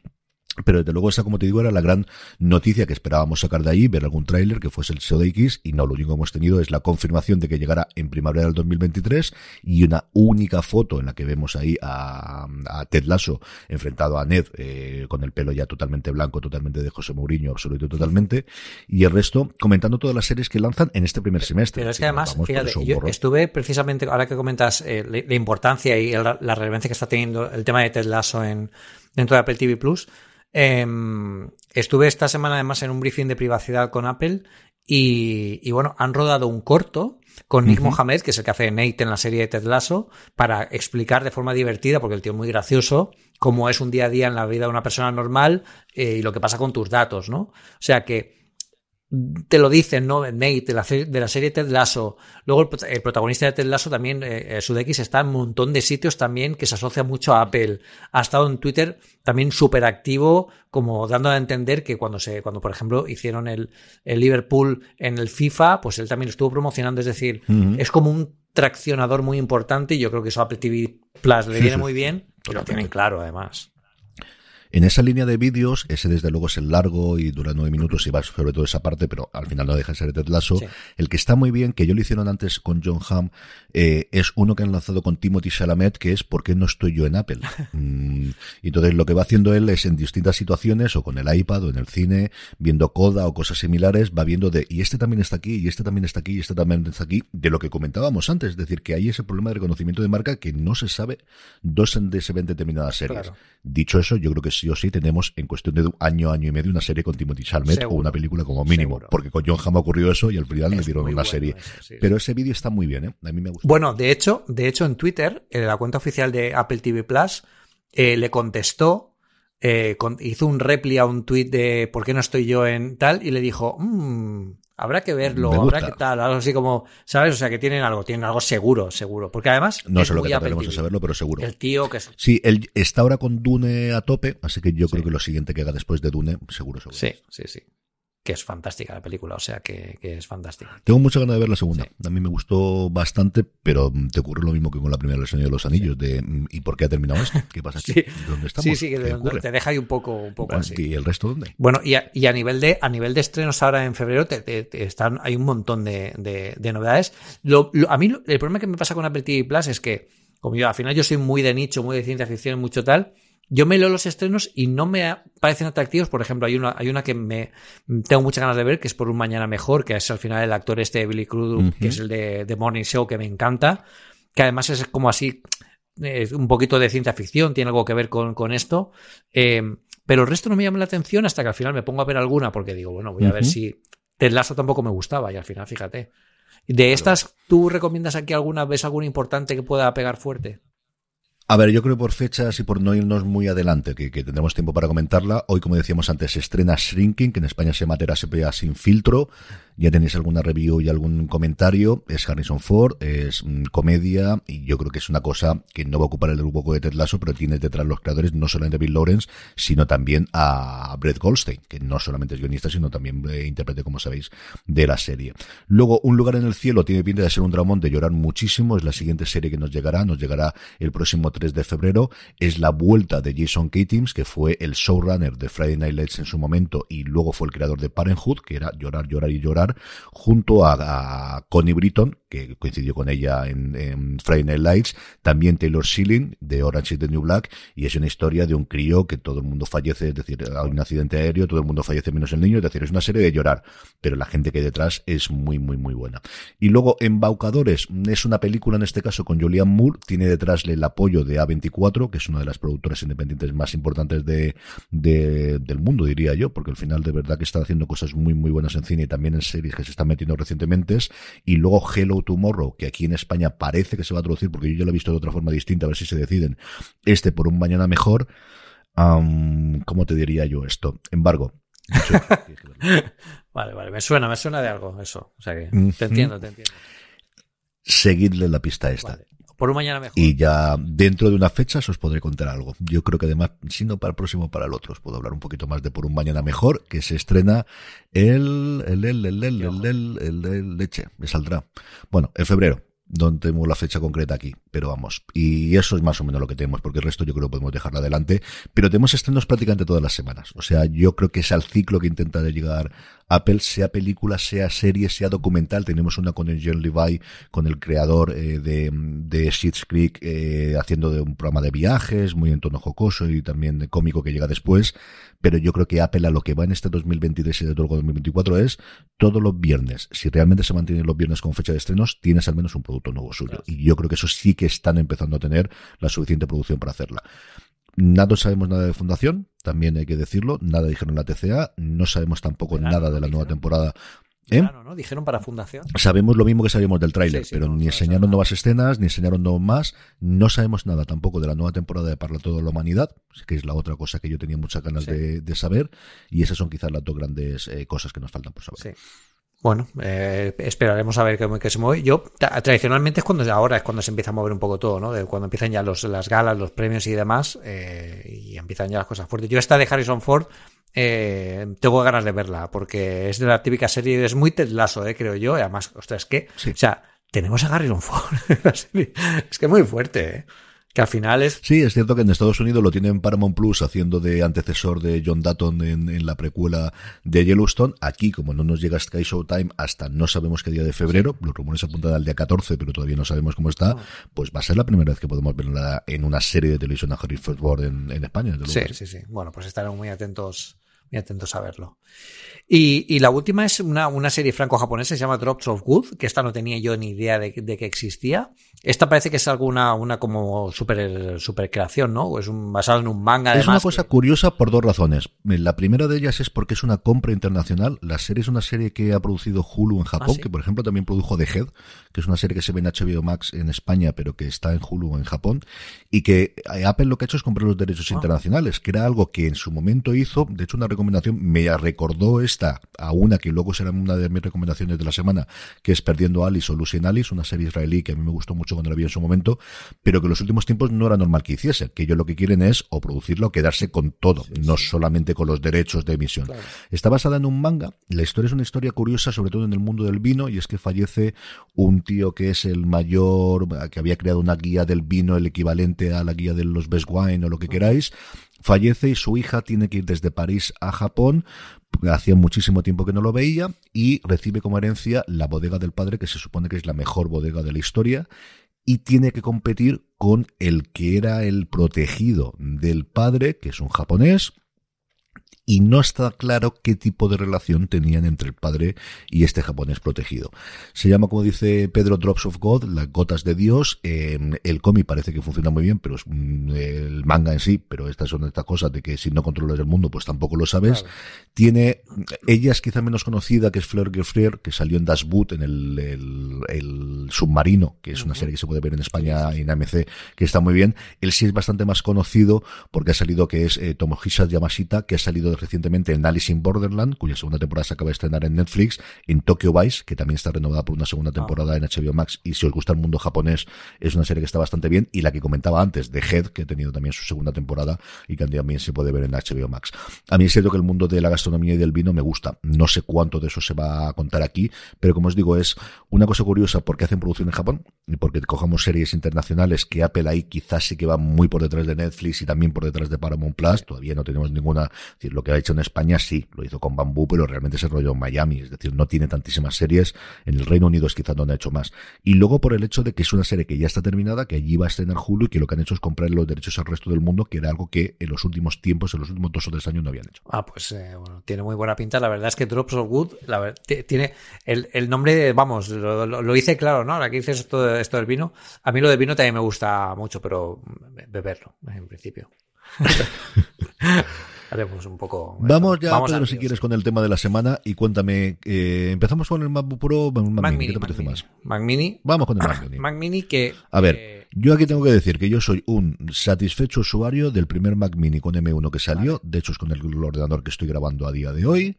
Pero desde luego esa, como te digo, era la gran noticia que esperábamos sacar de ahí, ver algún tráiler que fuese el show de X, y no, lo único que hemos tenido es la confirmación de que llegará en primavera del 2023 y una única foto en la que vemos ahí a, Ted Lasso enfrentado a Ned eh, con el pelo ya totalmente blanco, totalmente de José Mourinho, absoluto totalmente, y el resto comentando todas las series que lanzan en este primer semestre. Pero es que además, fíjate, yo estuve precisamente, ahora que comentas eh, la, importancia y la, la relevancia que está teniendo el tema de Ted Lasso en, dentro de Apple TV Plus, Em, estuve esta semana además en un briefing de privacidad con Apple Y, bueno, han rodado un corto con Nick Mohamed, que es el que hace Nate en la serie de Ted Lasso, para explicar de forma divertida, porque el tío es muy gracioso, cómo es un día a día en la vida de una persona normal eh, y lo que pasa con tus datos, ¿no? O sea que te lo dicen, ¿no? Nate, de la, de la serie Ted Lasso. Luego el, protagonista de Ted Lasso también, eh, eh Sudeikis, está en un montón de sitios también que se asocia mucho a Apple. Ha estado en Twitter también súper activo, como dando a entender que cuando se, cuando por ejemplo hicieron el, el Liverpool en el FIFA, pues él también estuvo promocionando. Es decir, es como un traccionador muy importante y yo creo que eso a Apple TV Plus le viene muy bien y lo tienen claro además. En esa línea de vídeos, ese desde luego es el largo y dura nueve minutos y va sobre todo esa parte, pero al final no deja de ser Ted Lasso. El que está muy bien, que yo lo hicieron antes con John Hamm, eh, es uno que han lanzado con Timothy Chalamet, que es ¿Por qué no estoy yo en Apple? mm, y entonces lo que va haciendo él es en distintas situaciones, o con el iPad, o en el cine, viendo coda o cosas similares, va viendo de, y este también está aquí, y este también está aquí, y este también está aquí, de lo que comentábamos antes, es decir, que hay ese problema de reconocimiento de marca que no se sabe dónde se ven determinadas series. Dicho eso, yo creo que sí o sí tenemos en cuestión de un año, año y medio una serie con Timothy Chalamet o una película como mínimo. Porque con John Hamm ocurrió eso y al final le dieron una serie. Pero ese vídeo está muy bien, ¿eh? A mí me gusta. Bueno, de hecho, de hecho en Twitter, en la cuenta oficial de Apple TV Plus, eh, le contestó eh, hizo un repli a un tweet de ¿por qué no estoy yo en tal? Y le dijo, mmm, Habrá que verlo, habrá que tal, algo así como, ¿sabes? O sea, que tienen algo, tienen algo seguro, seguro. Porque además. No sé lo que trataremos de saberlo, pero seguro. El tío que es. Sí, él está ahora con Dune a tope, así que yo creo que lo siguiente que haga después de Dune, seguro, seguro. Sí, sí, sí que es fantástica la película, o sea que, es fantástica. Tengo mucha ganas de ver la segunda. A mí me gustó bastante, pero te ocurre lo mismo que con la primera del de los Anillos, de mm, ¿y por qué ha terminado esto? ¿Qué pasa aquí? ¿Dónde estamos? Sí, sí, que te deja ahí un poco, un poco así. ¿Y el resto dónde? Bueno, y a, y a nivel de a nivel de estrenos ahora en febrero te, están hay un montón de, de, novedades. Lo, a mí el problema que me pasa con Apple TV Plus es que, como yo, al final yo soy muy de nicho, muy de ciencia ficción, mucho tal, yo me leo los estrenos y no me parecen atractivos. Por ejemplo, hay una, hay una que me tengo muchas ganas de ver, que es por un mañana mejor, que es al final el actor este de Billy Crudup, que es el de, The Morning Show, que me encanta. Que además es como así, es un poquito de ciencia ficción, tiene algo que ver con, con esto. Eh, pero el resto no me llama la atención hasta que al final me pongo a ver alguna, porque digo, bueno, voy a ver si Ted Lasso tampoco me gustaba, y al final, fíjate. De estas, ¿tú recomiendas aquí alguna, ves alguna importante que pueda pegar fuerte? A ver, yo creo por fechas y por no irnos muy adelante, que, tendremos tiempo para comentarla. Hoy, como decíamos antes, estrena Shrinking, que en España se llama Terapia sin filtro. Ya tenéis alguna review y algún comentario. Es Harrison Ford, es mm, comedia, y yo creo que es una cosa que no va a ocupar el grupo de Ted Lasso, pero tiene detrás los creadores no solamente a Bill Lawrence, sino también a Brett Goldstein, que no solamente es guionista, sino también eh, intérprete, como sabéis, de la serie. Luego, Un lugar en el cielo tiene pinta de ser un dramón de llorar muchísimo. Es la siguiente serie que nos llegará. Nos llegará el próximo 3 de febrero. Es la vuelta de Jason Katims, que fue el showrunner de Friday Night Lights en su momento y luego fue el creador de Parenthood, que era llorar, llorar y llorar junto a, Connie Britton, que coincidió con ella en, Friday Night Lights, también Taylor Schilling de Orange is the New Black, y es una historia de un crío que todo el mundo fallece, es decir, hay un accidente aéreo, todo el mundo fallece menos el niño, es decir, es una serie de llorar, pero la gente que hay detrás es muy, muy, muy buena. Y luego, Embaucadores, es una película en este caso con Julianne Moore, tiene detrás el apoyo de A24, que es una de las productoras independientes más importantes de, del mundo, diría yo, porque al final de verdad que está haciendo cosas muy, muy buenas en cine y también en series que se están metiendo recientemente, y luego Hello Tomorrow, que aquí en España parece que se va a traducir, porque yo ya lo he visto de otra forma distinta, a ver si se deciden, este por un mañana mejor. ¿Cómo te diría yo esto? Embargo. vale, vale, me suena, me suena de algo eso. O sea que te entiendo, te entiendo. Seguidle la pista esta. Por un mañana mejor. Y ya dentro de una fecha os podré contar algo. Yo creo que además, si no para el próximo, para el otro, os puedo hablar un poquito más de Por un mañana mejor, que se estrena el, el, el, el, el, el, el, leche, me saldrá. Bueno, en febrero no tenemos la fecha concreta aquí, pero vamos. Y eso es más o menos lo que tenemos, porque el resto yo creo que podemos dejarlo adelante. Pero tenemos estrenos prácticamente todas las semanas. O sea, yo creo que es al ciclo que intenta llegar Apple, sea película, sea serie, sea documental. Tenemos una con el John Levi, con el creador eh, de, de Sheets Creek, eh, haciendo de un programa de viajes, muy en tono jocoso y también de cómico que llega después. Pero yo creo que Apple a lo que va en este 2023 y de todo el 2024 es todos los viernes. Si realmente se mantienen los viernes con fecha de estrenos, tienes al menos un producto nuevo suyo. Y yo creo que eso sí que están empezando a tener la suficiente producción para hacerla. Nada sabemos nada de Fundación, también hay que decirlo, nada dijeron la TCA, no sabemos tampoco nada de la nueva temporada ¿Eh? ¿no? Dijeron para Fundación. Sabemos lo mismo que sabíamos del tráiler, Sí, sí, pero no, ni no enseñaron nuevas escenas, ni enseñaron no más. No sabemos nada tampoco de la nueva temporada de Parla Toda la Humanidad, que es la otra cosa que yo tenía muchas ganas Sí. de, de saber. Y esas son quizás las dos grandes eh, cosas que nos faltan por saber. Bueno, eh, esperaremos a ver qué, qué se mueve. Yo, tra- tradicionalmente es cuando ahora es cuando se empieza a mover un poco todo, ¿no? De cuando empiezan ya los, las galas, los premios y demás, eh, y empiezan ya las cosas fuertes. Yo esta de Harrison Ford eh, tengo ganas de verla, porque es de la típica serie, es muy tedlazo, eh, creo yo. Y además, ostras, es que, Sí. o sea, tenemos a Harrison Ford en la serie. Es que es muy fuerte, eh. Que al final es Sí, es cierto que en Estados Unidos lo tienen Paramount Plus haciendo de antecesor de John Dutton en, en la precuela de Yellowstone. Aquí, como no nos llega Sky Showtime hasta no sabemos qué día de febrero, los rumores apuntan al día 14, pero todavía no sabemos cómo está, pues va a ser la primera vez que podemos verla en una serie de televisión a Harrison Ford en, en España. desde Sí, sí, sí. Bueno, pues estaremos muy atentos, muy atentos a verlo. Y, y la última es una, una serie franco-japonesa, se llama Drops of Good, que esta no tenía yo ni idea de, de que existía. Esta parece que es alguna una como super, super creación, ¿no? Es un, basado en un manga. Es una cosa que- curiosa por dos razones. La primera de ellas es porque es una compra internacional. La serie es una serie que ha producido Hulu en Japón, Ah, ¿sí? que por ejemplo también produjo The Head, que es una serie que se ve en HBO Max en España, pero que está en Hulu en Japón, y que eh, Apple lo que ha hecho es comprar los derechos Ah. internacionales, que era algo que en su momento hizo. De hecho, una recomendación me recordó esta a una que luego será una de mis recomendaciones de la semana, que es Perdiendo Alice o Lucy en Alice, una serie israelí que a mí me gustó mucho cuando la vi en su momento, pero que en los últimos tiempos no era normal que hiciese, que ellos lo que quieren es o producirlo o quedarse con todo, no solamente con los derechos de emisión. Está basada en un manga, la historia es una historia curiosa, sobre todo en el mundo del vino, y es que fallece un tío que es el mayor, que había creado una guía del vino, el equivalente a la guía de los best wine o lo que queráis, fallece y su hija tiene que ir desde París a Japón. Hacía muchísimo tiempo que no lo veía y recibe como herencia la bodega del padre, que se supone que es la mejor bodega de la historia, y tiene que competir con el que era el protegido del padre, que es un japonés, y no está claro qué tipo de relación tenían entre el padre y este japonés protegido. Se llama, como dice Pedro, Drops of God, las gotas de Dios. Eh, el cómic parece que funciona muy bien, pero es mm, el manga en sí, pero estas son estas cosas de que si no controlas el mundo, pues tampoco lo sabes. Claro. Tiene, ella es quizá menos conocida, que es Fleur Gefrier, que salió en Das Boot, en el, el, el submarino, que es una serie que se puede ver en España en AMC, que está muy bien. Él sí es bastante más conocido porque ha salido que es eh, Tomohisa Yamashita, que ha salido recientemente en Alice in Borderland, cuya segunda temporada se acaba de estrenar en Netflix, en Tokyo Vice, que también está renovada por una segunda temporada en HBO Max, y si os gusta el mundo japonés, es una serie que está bastante bien, y la que comentaba antes, The Head, que ha tenido también su segunda temporada y que también se puede ver en HBO Max. A mí es cierto que el mundo de la gastronomía y del vino me gusta. No sé cuánto de eso se va a contar aquí, pero como os digo, es una cosa curiosa porque hacen producción en Japón y porque cojamos series internacionales que Apple ahí quizás sí que va muy por detrás de Netflix y también por detrás de Paramount Plus. Todavía no tenemos ninguna, es decir, lo que ha hecho en España sí, lo hizo con Bambú, pero realmente se rollo en Miami, es decir, no tiene tantísimas series. En el Reino Unido es quizás donde ha hecho más. Y luego por el hecho de que es una serie que ya está terminada, que allí va a estrenar Hulu y que lo que han hecho es comprar los derechos al resto del mundo, que era algo que en los últimos tiempos, en los últimos dos o tres años no habían hecho. Ah, pues eh, bueno, tiene muy buena pinta. La verdad es que Drops of Wood, la ver- t- tiene el, el nombre, vamos, lo, lo- lo hice claro, ¿no? Ahora que dices esto, esto del vino, a mí lo del vino también me gusta mucho, pero beberlo, en principio. Haremos un poco. Vamos ya, Vamos Pedro, si quieres, con el tema de la semana y cuéntame. eh, empezamos con el MacBook Pro, Mac Mini, Mac ¿qué Mini, te Mac parece Mini. más? Mac Mini. Vamos con el Mac Mini. Mac Mini que. A ver, eh, yo aquí tengo que decir que yo soy un satisfecho usuario del primer Mac Mini con M1 que salió. De hecho, es con el ordenador que estoy grabando a día de hoy.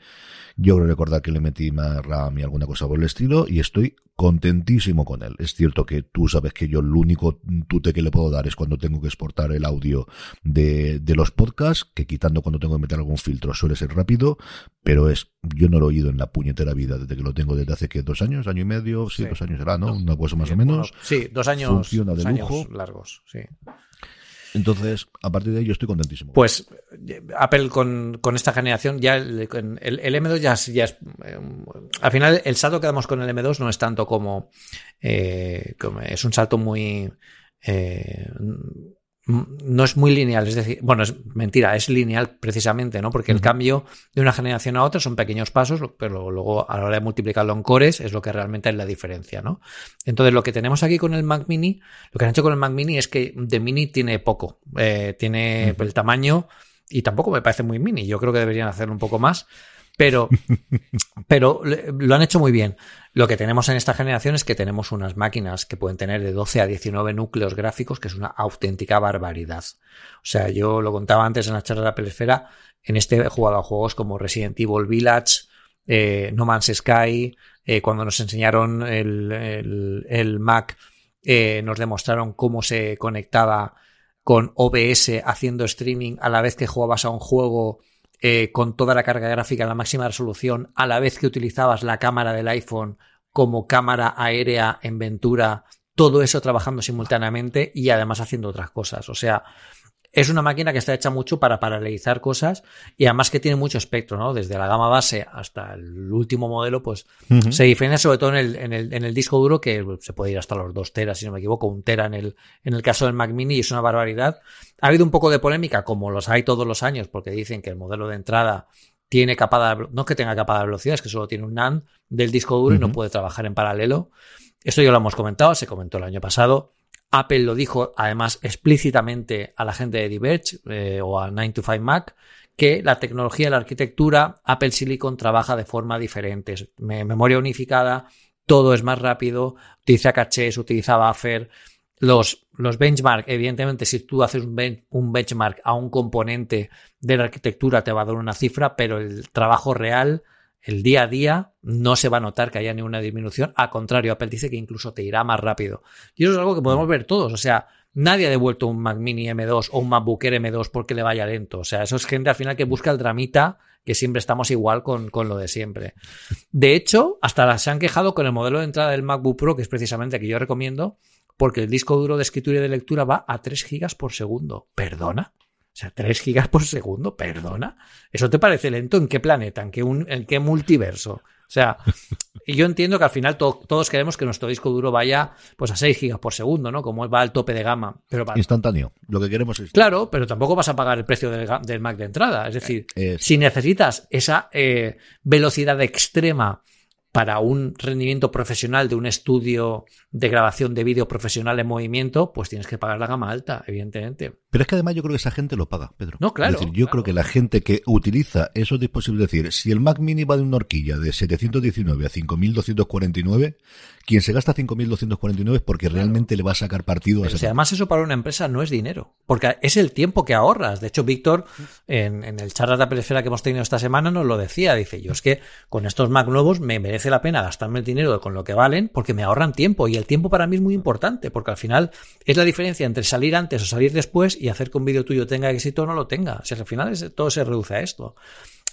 Yo creo recordar que le metí más RAM y alguna cosa por el estilo y estoy contentísimo con él. Es cierto que tú sabes que yo el único tute que le puedo dar es cuando tengo que exportar el audio de, de los podcasts, que quitando cuando tengo que meter algún filtro suele ser rápido, pero es, yo no lo he oído en la puñetera vida desde que lo tengo desde hace que dos años, año y medio, sí, Sí. dos años será, ¿no? No. Una cosa más o bien, menos. bueno, sí, dos años. Funciona de dos años lujo. largos, sí. Entonces, a partir de ahí yo estoy contentísimo. Pues eh, Apple con, con esta generación ya el, el- el M2 ya, es- ya es eh, al final el salto que damos con el M2 no es tanto como, eh, como- es un salto muy eh, no es muy lineal, es decir, bueno, es mentira, es lineal precisamente, ¿no? Porque el cambio de una generación a otra son pequeños pasos, pero luego a la hora de multiplicarlo en cores es lo que realmente es la diferencia, ¿no? Entonces, lo que tenemos aquí con el Mac Mini, lo que han hecho con el Mac Mini es que de Mini tiene poco, eh, tiene el tamaño y tampoco me parece muy mini, yo creo que deberían hacerlo un poco más. Pero, pero lo han hecho muy bien. Lo que tenemos en esta generación es que tenemos unas máquinas que pueden tener de 12 a 19 núcleos gráficos, que es una auténtica barbaridad. O sea, yo lo contaba antes en la charla de la pelesfera, en este he jugado a juegos como Resident Evil Village, eh, No Man's Sky, eh, cuando nos enseñaron el, el, Mac, eh, nos demostraron cómo se conectaba con OBS haciendo streaming a la vez que jugabas a un juego eh, con toda la carga gráfica en la máxima resolución, a la vez que utilizabas la cámara del iPhone como cámara aérea en Ventura, todo eso trabajando simultáneamente y además haciendo otras cosas. O sea, es una máquina que está hecha mucho para paralelizar cosas y además que tiene mucho espectro, ¿no? Desde la gama base hasta el último modelo, pues se diferencia sobre todo en el, en, el, en el, disco duro, que se puede ir hasta los dos teras, si no me equivoco, un tera en el, en el caso del Mac Mini y es una barbaridad. Ha habido un poco de polémica, como los hay todos los años, porque dicen que el modelo de entrada tiene capa de, no es que tenga capa de velocidad, es que solo tiene un NAND del disco duro y no puede trabajar en paralelo. Esto ya lo hemos comentado, se comentó el año pasado. Apple lo dijo además explícitamente a la gente de Diverge eh, o a 9 to 5 Mac que la tecnología y la arquitectura Apple Silicon trabaja de forma diferente. Memoria unificada, todo es más rápido, utiliza cachés, utiliza buffer. Los, los benchmark, evidentemente, si tú haces un, un benchmark a un componente de la arquitectura te va a dar una cifra, pero el trabajo real el día a día no se va a notar que haya ninguna disminución. Al contrario, Apple dice que incluso te irá más rápido. Y eso es algo que podemos ver todos. O sea, nadie ha devuelto un Mac Mini M2 o un MacBook Air M2 porque le vaya lento. O sea, eso es gente al final que busca el dramita, que siempre estamos igual con, con lo de siempre. De hecho, hasta se han quejado con el modelo de entrada del MacBook Pro, que es precisamente el que yo recomiendo, porque el disco duro de escritura y de lectura va a 3 gigas por segundo. ¿Perdona? O sea, 3 gigas por segundo, perdona. ¿Eso te parece lento? ¿En qué planeta? ¿En qué, ¿en qué multiverso? O sea, y yo entiendo que al final todos queremos que nuestro disco duro vaya pues a 6 gigas por segundo, ¿no? Como va al tope de gama. Pero Instantáneo. Lo que queremos es. Claro, pero tampoco vas a pagar el precio del, Mac de entrada. Es decir, si necesitas esa eh, velocidad extrema para un rendimiento profesional de un estudio de grabación de vídeo profesional en movimiento, pues tienes que pagar la gama alta, evidentemente. Pero es que además yo creo que esa gente lo paga, Pedro. No, claro. Es decir, yo creo que la gente que utiliza esos dispositivos, es decir, si el Mac Mini va de una horquilla de 719 a 5249, quien se gasta 5.249 es porque realmente le va a sacar partido a ese. además eso para una empresa no es dinero, porque es el tiempo que ahorras. De hecho, Víctor, en, el charla de la que hemos tenido esta semana, nos lo decía. Dice, yo es que con estos Mac nuevos me merece la pena gastarme el dinero con lo que valen porque me ahorran tiempo. Y el tiempo para mí es muy importante, porque al final es la diferencia entre salir antes o salir después y hacer que un vídeo tuyo tenga éxito o no lo tenga. O sea, al final todo se reduce a esto.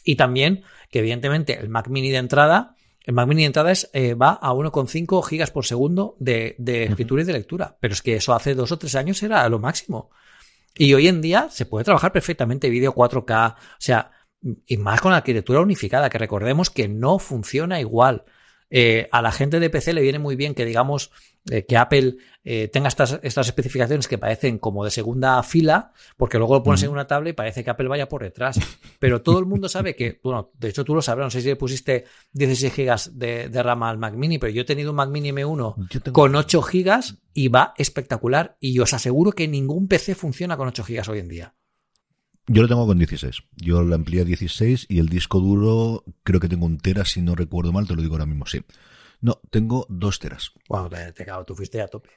Y también que evidentemente el Mac mini de entrada el Mac Mini de entrada eh, va a 1,5 gigas por segundo de, escritura y de lectura. Pero es que eso hace dos o tres años era lo máximo. Y hoy en día se puede trabajar perfectamente vídeo 4K. O sea, y más con la arquitectura unificada, que recordemos que no funciona igual. Eh, a la gente de PC le viene muy bien que digamos eh, que Apple eh, tenga estas, estas especificaciones que parecen como de segunda fila, porque luego lo pones en una tabla y parece que Apple vaya por detrás. Pero todo el mundo sabe que, bueno, de hecho tú lo sabrás, no sé si le pusiste 16 gigas de, de RAM al Mac Mini, pero yo he tenido un Mac Mini M1 con 8 gigas y va espectacular. Y os aseguro que ningún PC funciona con 8 gigas hoy en día. Yo lo tengo con 16. Yo lo amplié a 16 y el disco duro creo que tengo un tera, si no recuerdo mal, te lo digo ahora mismo, sí. No, tengo dos teras. Bueno, te, cago, tú fuiste a tope.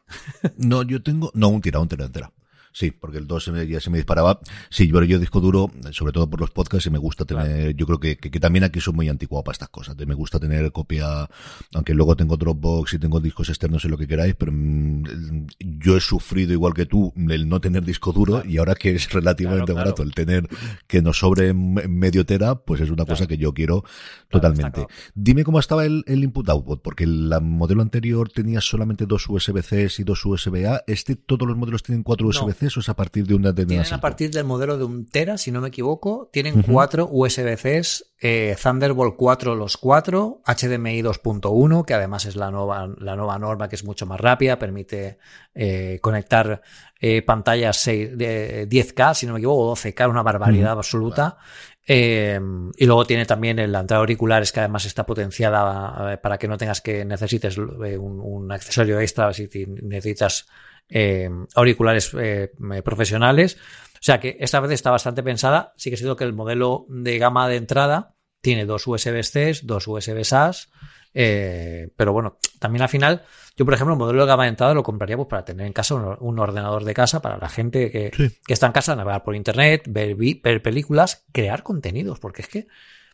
no, yo tengo, no, un tera, un tera entera. Sí, porque el 2 ya se me disparaba. Sí, pero yo disco duro, sobre todo por los podcasts, y me gusta tener, yo creo que, que, también aquí soy muy anticuado para estas cosas. me gusta tener copia, aunque luego tengo Dropbox y tengo discos externos y lo que queráis, pero mm, yo he sufrido igual que tú el no tener disco duro y ahora que es relativamente barato el tener que nos sobre medio tera, pues es una cosa que yo quiero totalmente. Dime cómo estaba el, el input output, porque el modelo anterior tenía solamente dos USB-Cs y dos USB-A. Este, todos los modelos tienen cuatro USB-C es a partir de una Tienen a partir del modelo de un Tera, si no me equivoco. Tienen cuatro USB-Cs, eh, Thunderbolt 4 los cuatro, HDMI 2.1, que además es la nueva, la nueva norma que es mucho más rápida, permite eh, conectar eh, pantallas de 10K, si no me equivoco, o 12K, una barbaridad absoluta. Y luego tiene también la entrada auriculares que además está potenciada para que no tengas que necesites un, un accesorio extra si necesitas eh, auriculares eh, profesionales. O sea que esta vez está bastante pensada. Sí que sido que el modelo de gama de entrada tiene dos USB-C, dos USB-SAS, eh, pero bueno, también al final, yo por ejemplo, el modelo de gama de entrada lo compraría pues, para tener en casa un, ordenador de casa para la gente que, está en casa, navegar por internet, ver, ver, películas, crear contenidos, porque es que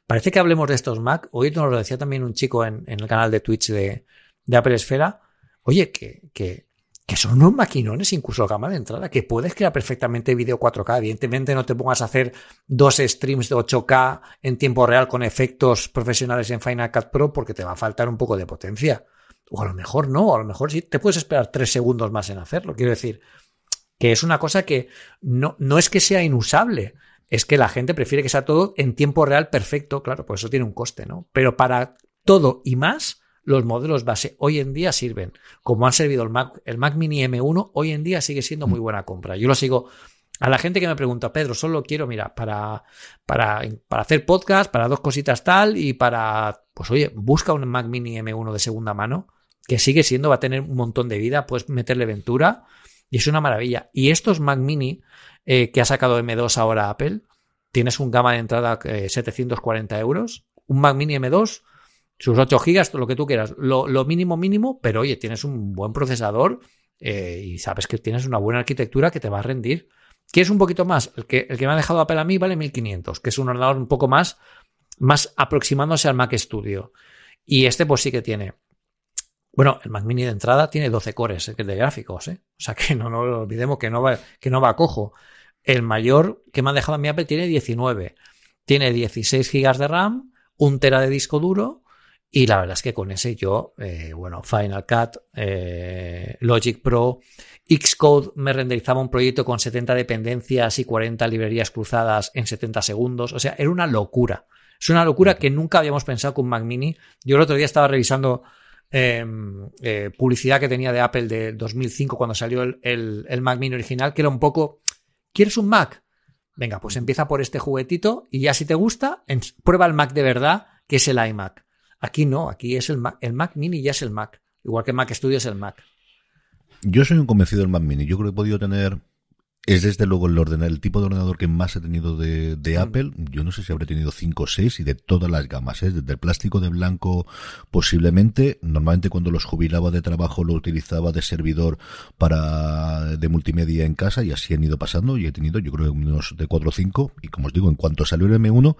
parece que hablemos de estos Mac. Hoy nos lo decía también un chico en, el canal de Twitch de, de Apple Esfera. Oye, que, que que son unos maquinones, incluso gama de entrada, que puedes crear perfectamente vídeo 4K. Evidentemente no te pongas a hacer dos streams de 8K en tiempo real con efectos profesionales en Final Cut Pro porque te va a faltar un poco de potencia. O a lo mejor no, o a lo mejor sí te puedes esperar tres segundos más en hacerlo. Quiero decir, que es una cosa que no, no es que sea inusable, es que la gente prefiere que sea todo en tiempo real perfecto, claro, pues eso tiene un coste, ¿no? Pero para todo y más, los modelos base hoy en día sirven. Como han servido el Mac, el Mac Mini M1, hoy en día sigue siendo muy mm. buena compra. Yo lo sigo. A la gente que me pregunta, Pedro, solo quiero, mira, para, para, para hacer podcast, para dos cositas tal y para, pues oye, busca un Mac Mini M1 de segunda mano, que sigue siendo, va a tener un montón de vida, puedes meterle ventura y es una maravilla. Y estos Mac Mini eh, que ha sacado M2 ahora Apple, tienes un gama de entrada 740 eh, euros, un Mac Mini M2 sus 8 gigas, lo que tú quieras, lo, mínimo mínimo, pero oye, tienes un buen procesador eh, y sabes que tienes una buena arquitectura que te va a rendir. ¿Quieres un poquito más? El que, el que me ha dejado Apple a mí vale 1500, que es un ordenador un poco más, más aproximándose al Mac Studio. Y este pues sí que tiene. Bueno, el Mac Mini de entrada tiene 12 cores eh, de gráficos, ¿eh? O sea que no, no lo olvidemos que no, va, que no va a cojo. El mayor que me ha dejado a mi Apple tiene 19. Tiene 16 gigas de RAM, un tera de disco duro y la verdad es que con ese yo, eh, bueno, Final Cut, eh, Logic Pro, Xcode me renderizaba un proyecto con 70 dependencias y 40 librerías cruzadas en 70 segundos. O sea, era una locura. Es una locura que nunca habíamos pensado con Mac Mini. Yo el otro día estaba revisando em, eh, publicidad que tenía de Apple de 2005 cuando salió el, el, Mac Mini original, que era un poco, ¿quieres un Mac? Venga, pues empieza por este juguetito y ya si te gusta, prueba el Mac de verdad, que es el iMac. Aquí no, aquí es el Mac, el Mac Mini ya es el Mac, igual que Mac Studio es el Mac. Yo soy un convencido del Mac Mini. Yo creo que he podido tener es desde luego el ordenador, el tipo de ordenador que más he tenido de, de mm. Apple. Yo no sé si habré tenido 5 o 6 y de todas las gamas, ¿eh? desde el plástico de blanco posiblemente. Normalmente cuando los jubilaba de trabajo lo utilizaba de servidor para de multimedia en casa y así han ido pasando y he tenido yo creo unos de 4 o 5 y como os digo, en cuanto salió el M1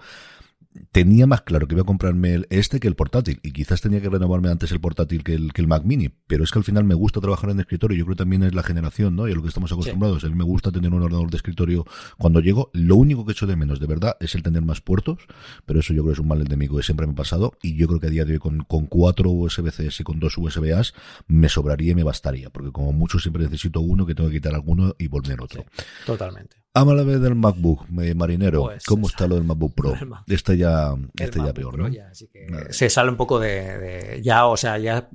tenía más claro que iba a comprarme este que el portátil y quizás tenía que renovarme antes el portátil que el, que el Mac Mini, pero es que al final me gusta trabajar en escritorio, yo creo que también es la generación, ¿no? Y a lo que estamos acostumbrados, a mí me gusta tener un ordenador de escritorio cuando llego, lo único que echo de menos de verdad es el tener más puertos, pero eso yo creo que es un mal endémico que siempre me ha pasado y yo creo que a día de hoy con, con cuatro USB-C y con dos USB-As me sobraría y me bastaría, porque como mucho siempre necesito uno que tengo que quitar alguno y volver otro. totalmente. Háblame del MacBook, marinero. Pues ¿Cómo está lo del MacBook Pro? Este ya, este ya peor, ¿no? se sale un poco de, Ya, o sea, ya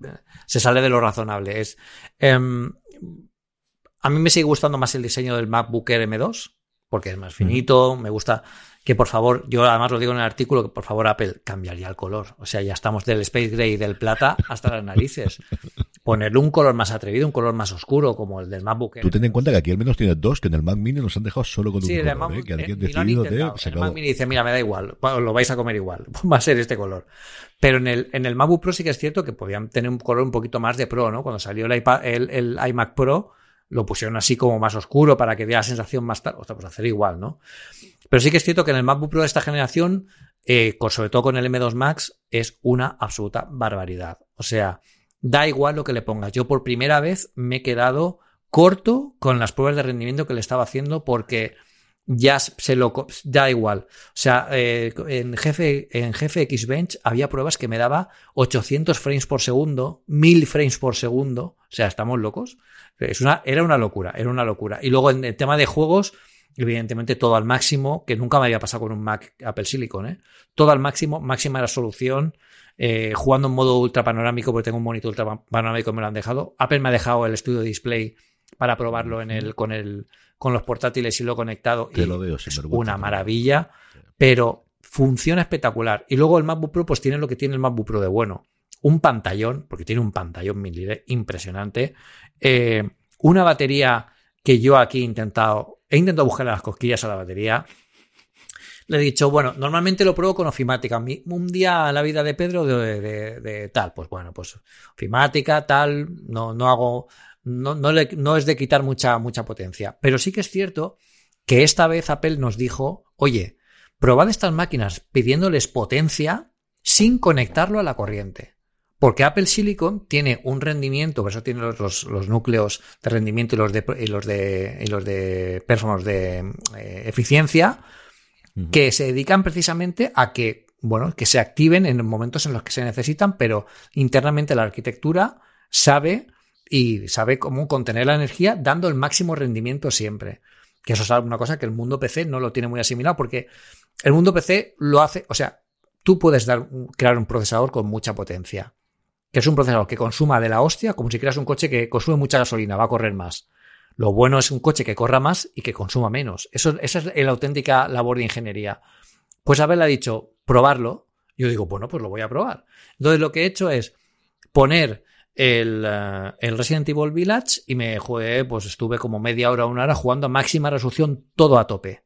se sale de lo razonable. Es, em, a mí me sigue gustando más el diseño del MacBook Air M2, porque es más mm. finito, me gusta que por favor, yo además lo digo en el artículo, que por favor Apple cambiaría el color. O sea, ya estamos del Space Gray y del plata hasta las narices. Ponerle un color más atrevido, un color más oscuro, como el del MacBook. Tú ten en cuenta que aquí al menos tienes dos, que en el Mac Mini nos han dejado solo con un color, ¿eh? que alguien decidido de... El Mac Mini dice, mira, me da igual, lo vais a comer igual, va a ser este color. Pero en el, en el MacBook Pro sí que es cierto que podían tener un color un poquito más de Pro, ¿no? Cuando salió el, iPad, el, el iMac Pro, lo pusieron así como más oscuro para que dé la sensación más tal. O sea, pues hacer igual, ¿no? Pero sí que es cierto que en el MacBook Pro de esta generación, eh, sobre todo con el M2 Max, es una absoluta barbaridad. O sea, da igual lo que le pongas. Yo por primera vez me he quedado corto con las pruebas de rendimiento que le estaba haciendo porque ya se lo da igual. O sea, eh, en jefe en jefe Xbench había pruebas que me daba 800 frames por segundo, 1000 frames por segundo. O sea, estamos locos. Es una, era una locura, era una locura. Y luego en el tema de juegos, evidentemente todo al máximo, que nunca me había pasado con un Mac Apple Silicon, ¿eh? Todo al máximo, máxima resolución, eh, jugando en modo ultra panorámico, porque tengo un monitor ultra panorámico me lo han dejado. Apple me ha dejado el Studio Display para probarlo en el, con el, con los portátiles y lo he conectado. y lo veo, es una maravilla, pero funciona espectacular. Y luego el MacBook Pro, pues tiene lo que tiene el MacBook Pro de bueno. Un pantallón, porque tiene un pantallón impresionante. Eh, una batería que yo aquí he intentado He intentado buscar las cosquillas a la batería. Le he dicho, bueno, normalmente lo pruebo con ofimática. Un día la vida de Pedro de, tal, pues bueno, pues ofimática, tal, no, no hago, no, no, le, no es de quitar mucha, mucha potencia. Pero sí que es cierto que esta vez Apple nos dijo, oye, probad estas máquinas pidiéndoles potencia sin conectarlo a la corriente. Porque Apple Silicon tiene un rendimiento, por eso tiene los, los, núcleos de rendimiento y los de, y los de, y los de performance de eh, eficiencia, que se dedican precisamente a que, bueno, que se activen en momentos en los que se necesitan, pero internamente la arquitectura sabe y sabe cómo contener la energía dando el máximo rendimiento siempre. Que eso es una cosa que el mundo PC no lo tiene muy asimilado porque el mundo PC lo hace, o sea, tú puedes dar, crear un procesador con mucha potencia que es un procesador que consuma de la hostia, como si creas un coche que consume mucha gasolina, va a correr más. Lo bueno es un coche que corra más y que consuma menos. Eso, esa es la auténtica labor de ingeniería. Pues Abel ha dicho, probarlo. Yo digo, bueno, pues lo voy a probar. Entonces lo que he hecho es poner el, eh, Resident Evil Village y me jugué, pues estuve como media hora, una hora jugando a máxima resolución, todo a tope.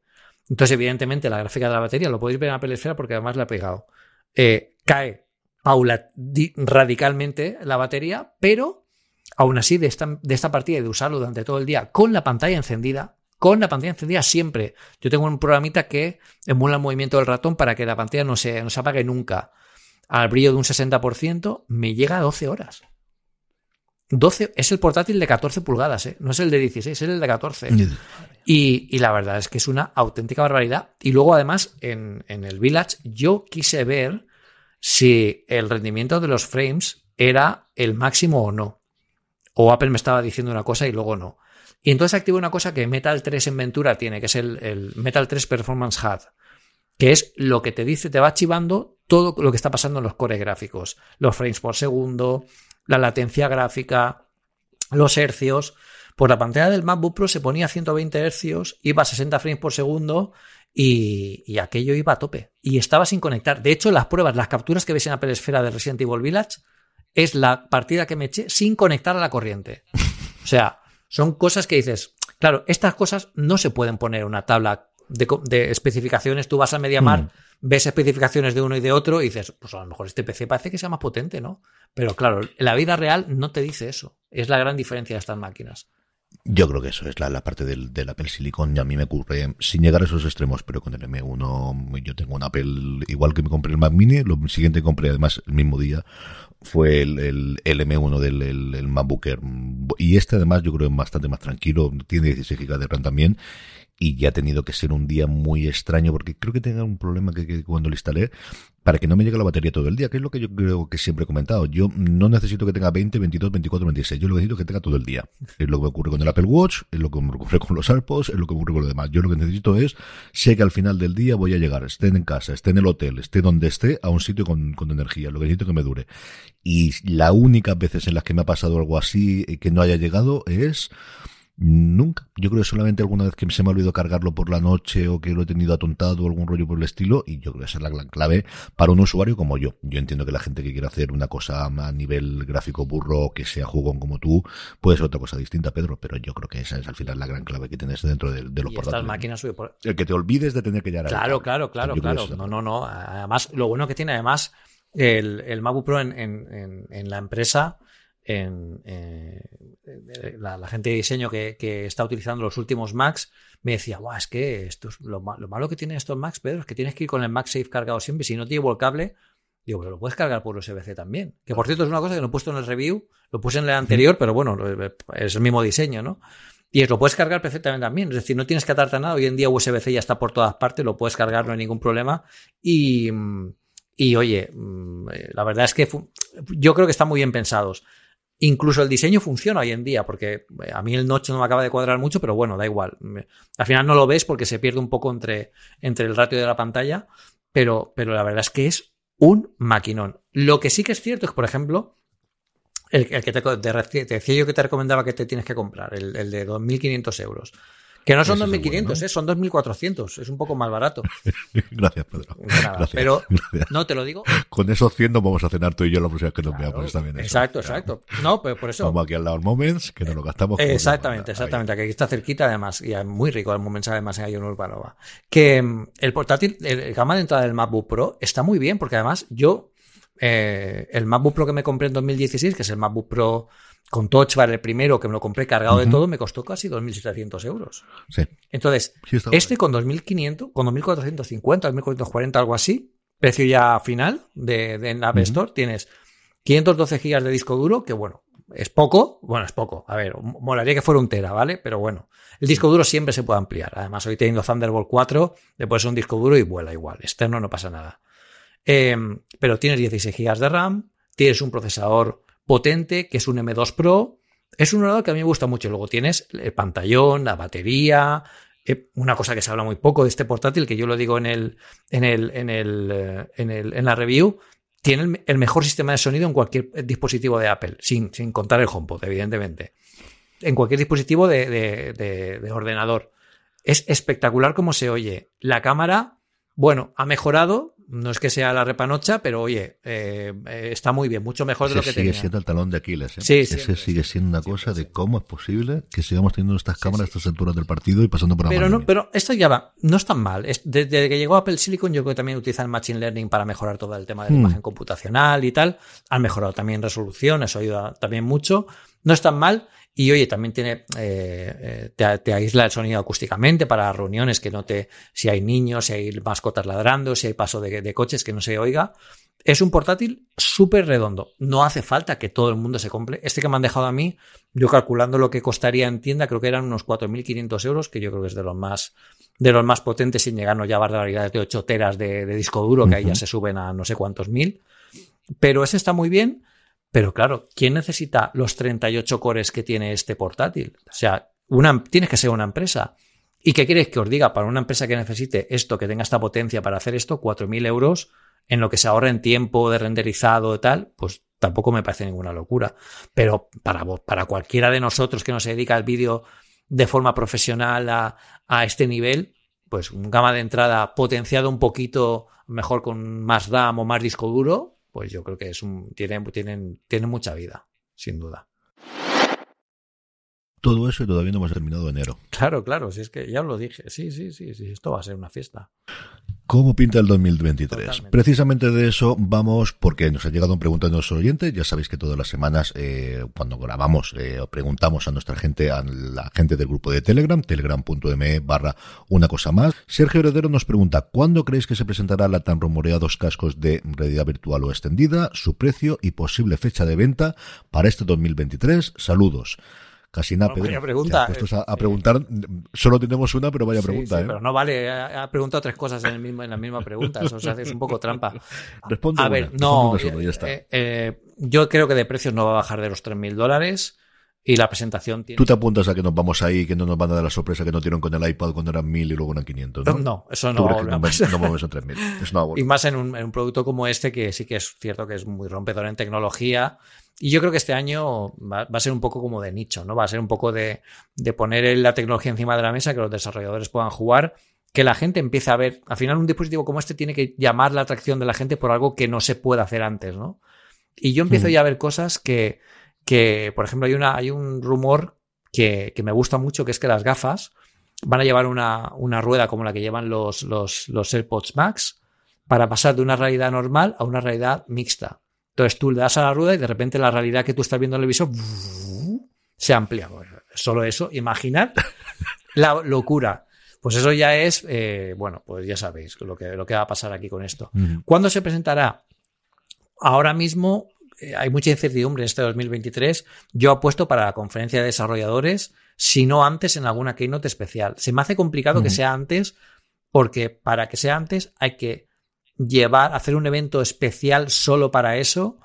Entonces, evidentemente, la gráfica de la batería lo podéis ver en la pelesfera porque además la he pegado. Eh, cae paula radicalmente la batería, pero aún así de esta, de esta partida y de usarlo durante todo el día con la pantalla encendida, con la pantalla encendida siempre. Yo tengo un programita que emula el movimiento del ratón para que la pantalla no se, no se apague nunca. Al brillo de un 60% me llega a 12 horas. 12, es el portátil de 14 pulgadas, ¿eh? no es el de 16, es el de 14. Y, y, la verdad es que es una auténtica barbaridad. Y luego, además, en, en el Village, yo quise ver si el rendimiento de los frames era el máximo o no. O Apple me estaba diciendo una cosa y luego no. Y entonces activo una cosa que Metal 3 en Ventura tiene, que es el, Metal 3 Performance HUD, que es lo que te dice, te va archivando todo lo que está pasando en los core gráficos. Los frames por segundo, la latencia gráfica, los hercios. Por la pantalla del MacBook Pro se ponía a 120 hercios, iba a 60 frames por segundo y, aquello iba a tope. Y estaba sin conectar. De hecho, las pruebas, las capturas que ves en Apple Esfera de Resident Evil Village, es la partida que me eché sin conectar a la corriente. O sea, son cosas que dices, claro, estas cosas no se pueden poner en una tabla de, especificaciones. Tú vas a MediaMar, mm. ves especificaciones de uno y de otro y dices, pues a lo mejor este PC parece que sea más potente, ¿no? Pero claro, en la vida real no te dice eso. Es la gran diferencia de estas máquinas. Yo creo que eso es la, parte del, Apple Silicon y a mí me ocurre sin llegar a esos extremos, pero con el M1 yo tengo un Apple igual que me compré el Mac Mini, lo siguiente que compré además el mismo día fue el, el, M1 del el, MacBook Air. Y este además yo creo es bastante más tranquilo, tiene 16 GB de RAM también y ya ha tenido que ser un día muy extraño porque creo que tenga un problema que, cuando lo instalé para que no me llegue la batería todo el día, que es lo que yo creo que siempre he comentado. Yo no necesito que tenga 20, 22, 24, 26. Yo lo que necesito es que tenga todo el día. Es lo que me ocurre con el Apple Watch, es lo que me ocurre con los AirPods, es lo que me ocurre con lo demás. Yo lo que necesito es, sé que al final del día voy a llegar, esté en casa, esté en el hotel, esté donde esté, a un sitio con, con energía. Lo que necesito es que me dure. Y la única veces en las que me ha pasado algo así que no haya llegado es Nunca. Yo creo que solamente alguna vez que se me ha olvidado cargarlo por la noche o que lo he tenido atontado o algún rollo por el estilo. Y yo creo que esa es la gran clave para un usuario como yo. Yo entiendo que la gente que quiere hacer una cosa a nivel gráfico burro, que sea jugón como tú, puede ser otra cosa distinta, Pedro. Pero yo creo que esa es al final la gran clave que tienes dentro de, los portátiles. máquinas El que te olvides de tener que llegar Claro, claro, claro, claro. No, no, no. Además, lo bueno que tiene además el, el MacBook Pro en, en, en la empresa en, eh, la, gente de diseño que, está utilizando los últimos Macs me decía, Buah, es que esto es lo, malo que tienen estos Macs, Pedro, es que tienes que ir con el MagSafe cargado siempre. Si no te llevo el cable, digo, pero lo puedes cargar por USB-C también. Que por cierto es una cosa que no he puesto en el review, lo puse en el anterior, pero bueno, es el mismo diseño, ¿no? Y es, lo puedes cargar perfectamente también. Es decir, no tienes que atarte nada. Hoy en día USB-C ya está por todas partes, lo puedes cargar, no hay ningún problema. Y, y oye, mm, la verdad es que yo creo que están muy bien pensados. Incluso el diseño funciona hoy en día, porque eh, a mí el noche no me acaba de cuadrar mucho, pero bueno, da igual. Al final no lo ves porque se pierde un poco entre, entre el ratio de la pantalla, pero, pero la verdad es que es un maquinón. Lo que sí que es cierto es por ejemplo, el, que te, decía yo que te recomendaba que te tienes que comprar, el, el de 2.500 euros, Que no son 2.500, ¿eh? son 2.400. Es un poco más barato. Gracias, Pedro. Gracias, pero no te lo digo. Con esos 100 nos vamos a cenar tú y yo la próxima vez que nos veamos. Bien exacto, exacto. No, pero por eso. Vamos aquí al lado Moments, que nos lo gastamos. Exactamente, exactamente. Que aquí está cerquita, además. Y es muy rico el Moments, además, en Ion Urbanova. Que mm, el portátil, el gama de entrada del MacBook Pro está muy bien, porque además yo, eh, el MacBook Pro que me compré en 2016, que es el MacBook Pro con Touch Bar, el primero que me lo compré cargado de todo, me costó casi 2.700 euros. Sí. Entonces, este con 2.500, con 2.450, 2.440, algo así, precio ya final de, de en App Store, tienes 512 GB de disco duro, que bueno, es poco, bueno, es poco, a ver, molaría que fuera un tera, ¿vale? Pero bueno, el disco duro siempre se puede ampliar. Además, hoy teniendo Thunderbolt 4, le pones un disco duro y vuela igual, externo no pasa nada. Eh, pero tienes 16 GB de RAM, tienes un procesador potente, que es un M2 Pro. Es un ordenador que a mí me gusta mucho. Luego tienes el pantallón, la batería, eh, una cosa que se habla muy poco de este portátil, que yo lo digo en el, en el, en el, eh, en, el, en la review, tiene el, mejor sistema de sonido en cualquier dispositivo de Apple, sin, sin contar el HomePod, evidentemente. En cualquier dispositivo de, de, de ordenador. Es espectacular cómo se oye. La cámara, bueno, ha mejorado, no es que sea la repanocha, pero oye, eh, está muy bien, mucho mejor de lo que sigue siendo el talón de Aquiles. ¿eh? Sí, Ese sigue siendo una cosa de cómo es posible que sigamos teniendo estas cámaras a estas alturas del partido y pasando por la Pero no, pero esto ya va, no es tan mal. desde que llegó Apple Silicon, yo creo que también utilizan Machine Learning para mejorar todo el tema de la hmm. imagen computacional y tal. Han mejorado también resolución, eso ayuda también mucho. No es tan mal. Y oye, también tiene, eh, eh, te, aísla el sonido acústicamente para reuniones que no te, si hay niños, si hay mascotas ladrando, si hay paso de, coches que no se oiga. Es un portátil súper redondo. No hace falta que todo el mundo se compre. Este que me han dejado a mí, yo calculando lo que costaría en tienda, creo que eran unos 4.500 euros, que yo creo que es de los más, de los más potentes, sin llegarnos ya a barbaridades de 8 teras de, disco duro, que ahí ya se suben a no sé cuántos mil. Pero ese está muy bien. Pero claro, ¿quién necesita los 38 cores que tiene este portátil? O sea, una, tienes que ser una empresa. ¿Y qué quieres que os diga? Para una empresa que necesite esto, que tenga esta potencia para hacer esto, 4.000 euros en lo que se ahorra en tiempo de renderizado y tal, pues tampoco me parece ninguna locura. Pero para, para cualquiera de nosotros que nos dedica al vídeo de forma profesional a, a este nivel, pues un gama de entrada potenciado un poquito mejor con más RAM o más disco duro, pues yo creo que es un, tienen, tienen, tienen mucha vida, sin duda. Todo eso y todavía no hemos terminado enero. Claro, claro, si es que ya os lo dije. Sí, sí, sí, sí, esto va a ser una fiesta. ¿Cómo pinta el 2023? Precisamente de eso vamos, porque nos ha llegado un pregunta de nuestros oyentes. Ya sabéis que todas las semanas, eh, cuando grabamos, eh, preguntamos a nuestra gente, a la gente del grupo de Telegram, telegram.me barra una cosa más. Sergio Heredero nos pregunta, ¿cuándo creéis que se presentará la tan rumoreados cascos de realidad virtual o extendida, su precio y posible fecha de venta para este 2023? Saludos. Casi nada, Pedro. pregunta. a, preguntar, solo tenemos una, pero vaya pregunta. ¿eh? Pero no vale, ha preguntado tres cosas en, el mismo, en la misma pregunta. Eso se es un poco trampa. Responde a ver, no. Eh, eh, yo creo que de precios no va a bajar de los 3.000 dólares. Y la presentación tiene... Tú te apuntas a que nos vamos ahí, que no nos van a dar la sorpresa que no dieron con el iPad cuando eran 1000 y luego eran 500, ¿no? No, eso no. no, no vamos a 3000. y más en un, en un, producto como este, que sí que es cierto que es muy rompedor en tecnología y yo creo que este año va, a ser un poco como de nicho, ¿no? Va a ser un poco de, poner la tecnología encima de la mesa, que los desarrolladores puedan jugar, que la gente empiece a ver. Al final, un dispositivo como este tiene que llamar la atracción de la gente por algo que no se puede hacer antes, ¿no? Y yo empiezo mm. ya a ver cosas que, que, por ejemplo, hay, una, hay un rumor que, me gusta mucho, que es que las gafas van a llevar una, una rueda como la que llevan los, los, los AirPods Max para pasar de una realidad normal a una realidad mixta. Entonces tú le das a la rueda y de repente la realidad que tú estás viendo en el visor se amplía. Solo eso, imaginar la locura. Pues eso ya es, eh, bueno, pues ya sabéis lo que, lo que va a pasar aquí con esto. ¿Cuándo se presentará? Ahora mismo hay mucha incertidumbre en este 2023. Yo apuesto para la conferencia de desarrolladores, si no antes en alguna keynote especial. Se me hace complicado que sea antes, porque para que sea antes hay que llevar, hacer un evento especial solo para eso.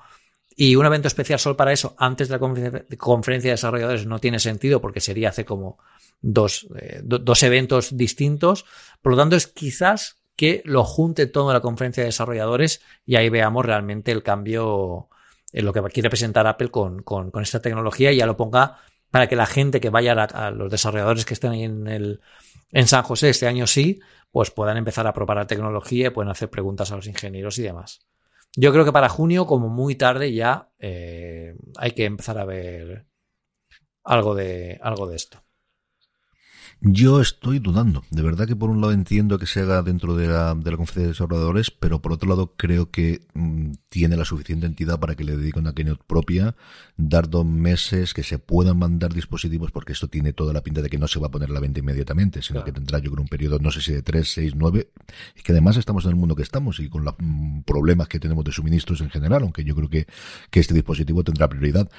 Y un evento especial solo para eso antes de la conferencia de desarrolladores no tiene sentido porque sería hacer como dos, eh, dos eventos distintos. Por lo tanto, es quizás que lo junte todo en la conferencia de desarrolladores y ahí veamos realmente el cambio lo que quiere presentar Apple con, con, esta tecnología y ya lo ponga para que la gente que vaya a, los desarrolladores que estén ahí en, el, en San José este año sí, pues puedan empezar a probar la tecnología y pueden hacer preguntas a los ingenieros y demás. Yo creo que para junio, como muy tarde, ya eh, hay que empezar a ver algo de, algo de esto. Yo estoy dudando. De verdad que por un lado entiendo que se haga dentro de la, de la conferencia de desarrolladores, pero por otro lado creo que mm, tiene la suficiente entidad para que le dedique una keynote propia, dar dos meses, que se puedan mandar dispositivos, porque esto tiene toda la pinta de que no se va a poner la venta inmediatamente, sino que tendrá yo creo un periodo, no sé si de tres, seis, nueve, y que además estamos en el mundo que estamos y con los mm, problemas que tenemos de suministros en general, aunque yo creo que, que este dispositivo tendrá prioridad.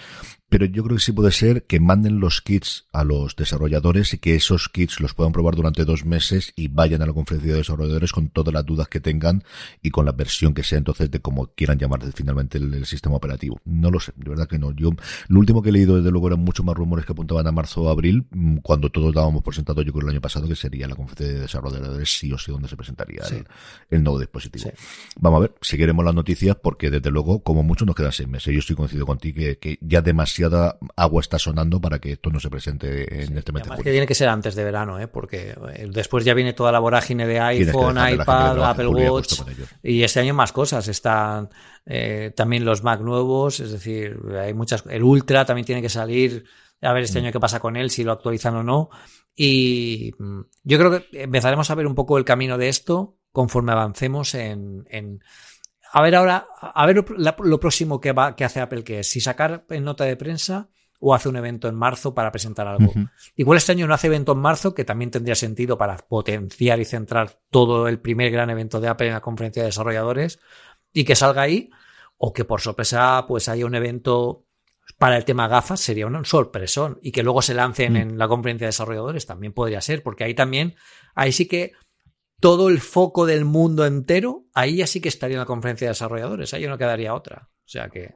Pero yo creo que sí puede ser que manden los kits a los desarrolladores y que esos kits los puedan probar durante dos meses y vayan a la conferencia de desarrolladores con todas las dudas que tengan y con la versión que sea entonces de cómo quieran llamar finalmente el, sistema operativo. No lo sé, de verdad que no. Yo, lo último que he leído desde luego eran muchos más rumores que apuntaban a marzo o abril, mm, cuando todos dábamos por sentado yo creo el año pasado que sería la conferencia de desarrolladores sí o sí donde se presentaría el, nuevo dispositivo. Vamos a ver, seguiremos las noticias porque desde luego como mucho nos quedan seis meses. Yo estoy coincido contigo que, que ya demasiado agua está sonando para que esto no se presente en este mes Además que tiene que ser antes de verano, ¿eh? porque eh, después ya viene toda la vorágine de iPhone, iPad, Apple Watch y este año más cosas. Están eh, también los Mac nuevos, es decir, hay muchas. El Ultra también tiene que salir. A ver este mm. año qué pasa con él, si lo actualizan o no. Y mm, yo creo que empezaremos a ver un poco el camino de esto conforme avancemos en a ver ahora, a ver lo, próximo que, va, que hace Apple, que es si sacar en nota de prensa o hace un evento en marzo para presentar algo. Igual este año no hace evento en marzo, que también tendría sentido para potenciar y centrar todo el primer gran evento de Apple en la conferencia de desarrolladores y que salga ahí, o que por sorpresa pues haya un evento para el tema gafas, sería un sorpresón, y que luego se lancen mm. en la conferencia de desarrolladores, también podría ser, porque ahí también, ahí sí que todo el foco del mundo entero, ahí ya sí que estaría en la conferencia de desarrolladores, ahí no quedaría otra. O sea que.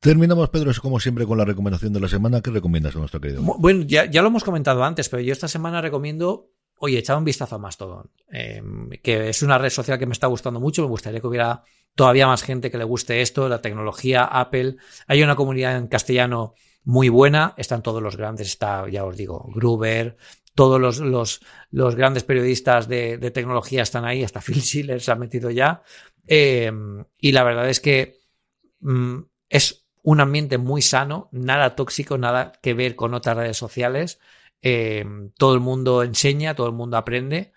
Terminamos, Pedro, como siempre, con la recomendación de la semana. ¿Qué recomiendas a nuestro querido? Bueno, ya, lo hemos comentado antes, pero yo esta semana recomiendo, oye, echad un vistazo a Mastodon, em, que es una red social que me está gustando mucho. Me gustaría que hubiera todavía más gente que le guste esto, la tecnología, Apple. Hay una comunidad en castellano muy buena, están todos los grandes, está, ya os digo, Gruber, todos los, los, los grandes periodistas de, de, tecnología están ahí, hasta Phil Schiller se ha metido ya. Eh, y la verdad es que mm, es un ambiente muy sano, nada tóxico, nada que ver con otras redes sociales. Eh, todo el mundo enseña, todo el mundo aprende.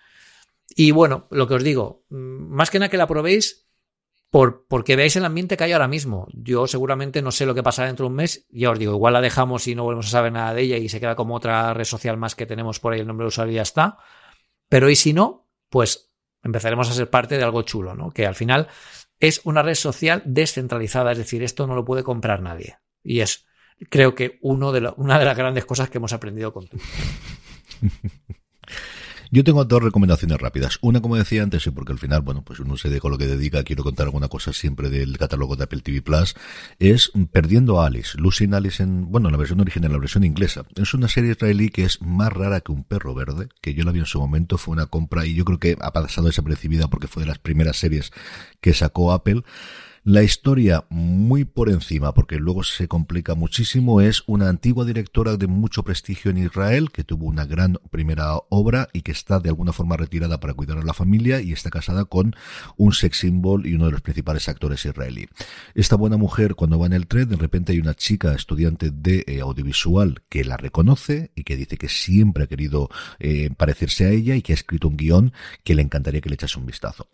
Y bueno, lo que os digo, mm, más que nada que la probéis, por, porque veáis el ambiente que hay ahora mismo. Yo seguramente no sé lo que pasará dentro de un mes. Ya os digo, igual la dejamos y no volvemos a saber nada de ella y se queda como otra red social más que tenemos por ahí el nombre de usuario y ya está. Pero y si no, pues empezaremos a ser parte de algo chulo, ¿no? Que al final es una red social descentralizada, es decir, esto no lo puede comprar nadie. Y es, creo que una de las grandes cosas que hemos aprendido con. Yo tengo dos recomendaciones rápidas. Una, como decía antes, y porque al final, bueno, pues uno se deja lo que dedica, quiero contar alguna cosa siempre del catálogo de Apple TV Plus, es Perdiendo a Alice. Lucy Alice en, bueno, la versión original, la versión inglesa. Es una serie israelí que es más rara que un perro verde, que yo la vi en su momento, fue una compra y yo creo que ha pasado desapercibida porque fue de las primeras series que sacó Apple. La historia, muy por encima, porque luego se complica muchísimo, es una antigua directora de mucho prestigio en Israel, que tuvo una gran primera obra y que está de alguna forma retirada para cuidar a la familia y está casada con un sex symbol y uno de los principales actores israelí. Esta buena mujer, cuando va en el tren, de repente hay una chica estudiante de eh, audiovisual que la reconoce y que dice que siempre ha querido eh, parecerse a ella y que ha escrito un guion que le encantaría que le echase un vistazo.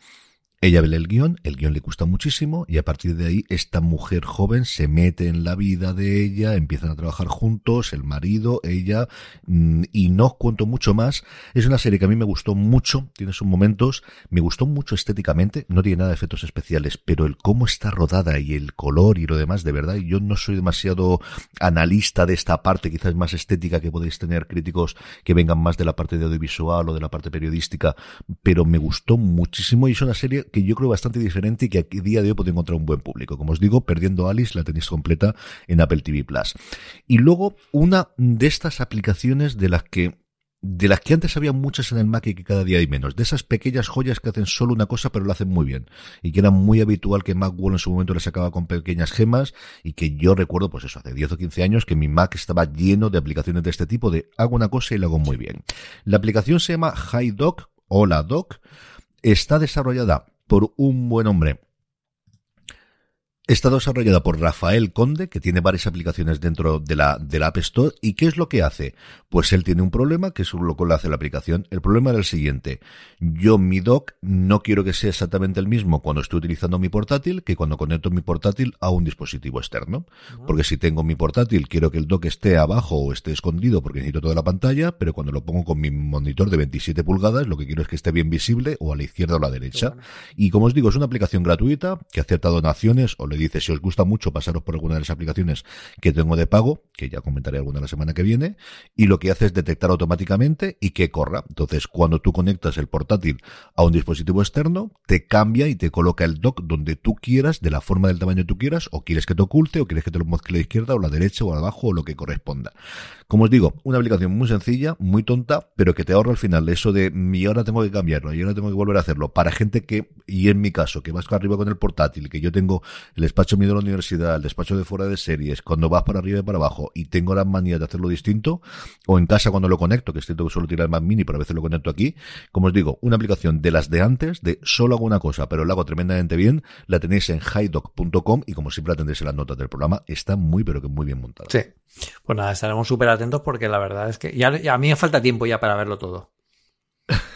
Ella ve el guion, el guion le gusta muchísimo y a partir de ahí esta mujer joven se mete en la vida de ella, empiezan a trabajar juntos, el marido, ella, mm, y no os cuento mucho más. Es una serie que a mí me gustó mucho, tiene sus momentos, me gustó mucho estéticamente, no tiene nada de efectos especiales, pero el cómo está rodada y el color y lo demás, de verdad, yo no soy demasiado analista de esta parte, quizás más estética que podéis tener críticos que vengan más de la parte de audiovisual o de la parte periodística, pero me gustó muchísimo y es una serie que yo creo bastante diferente y que a día de hoy puede encontrar un buen público. Como os digo, Perdiendo Alice la tenéis completa en Apple TV Plus. Y luego, una de estas aplicaciones de las que de las que antes había muchas en el Mac y que cada día hay menos, de esas pequeñas joyas que hacen solo una cosa pero lo hacen muy bien y que era muy habitual que Macworld en su momento les sacaba con pequeñas gemas y que yo recuerdo pues eso hace 10 o 15 años que mi Mac estaba lleno de aplicaciones de este tipo de hago una cosa y lo hago muy bien. La aplicación se llama HiDoc o la Doc, está desarrollada por un buen hombre Está desarrollada por Rafael Conde, que tiene varias aplicaciones dentro de la, de la App Store. ¿Y qué es lo que hace? Pues él tiene un problema, que es lo que le hace la aplicación. El problema era el siguiente. Yo, mi dock, no quiero que sea exactamente el mismo cuando estoy utilizando mi portátil que cuando conecto mi portátil a un dispositivo externo. Porque si tengo mi portátil, quiero que el dock esté abajo o esté escondido porque necesito toda la pantalla, pero cuando lo pongo con mi monitor de 27 pulgadas, lo que quiero es que esté bien visible o a la izquierda o a la derecha. Y como os digo, es una aplicación gratuita que acepta donaciones o le dice si os gusta mucho pasaros por alguna de las aplicaciones que tengo de pago, que ya comentaré alguna la semana que viene, y lo que hace es detectar automáticamente y que corra. Entonces, cuando tú conectas el portátil a un dispositivo externo, te cambia y te coloca el dock donde tú quieras, de la forma del tamaño que tú quieras, o quieres que te oculte, o quieres que te lo mezcle a la izquierda, o a la derecha, o abajo, o lo que corresponda. Como os digo, una aplicación muy sencilla, muy tonta, pero que te ahorra al final eso de y ahora tengo que cambiarlo, y ahora tengo que volver a hacerlo. Para gente que, y en mi caso, que vas arriba con el portátil, que yo tengo el despacho mío de la universidad, el despacho de fuera de series, cuando vas para arriba y para abajo, y tengo la manía de hacerlo distinto, o en casa cuando lo conecto, que estoy que solo tirar el Mac Mini, pero a veces lo conecto aquí, como os digo, una aplicación de las de antes, de solo hago una cosa, pero lo hago tremendamente bien, la tenéis en highdoc.com y como siempre la tendréis en las notas del programa, está muy, pero que muy bien montada. Sí. Pues nada, estaremos súper atentos porque la verdad es que ya, a mí me falta tiempo ya para verlo todo.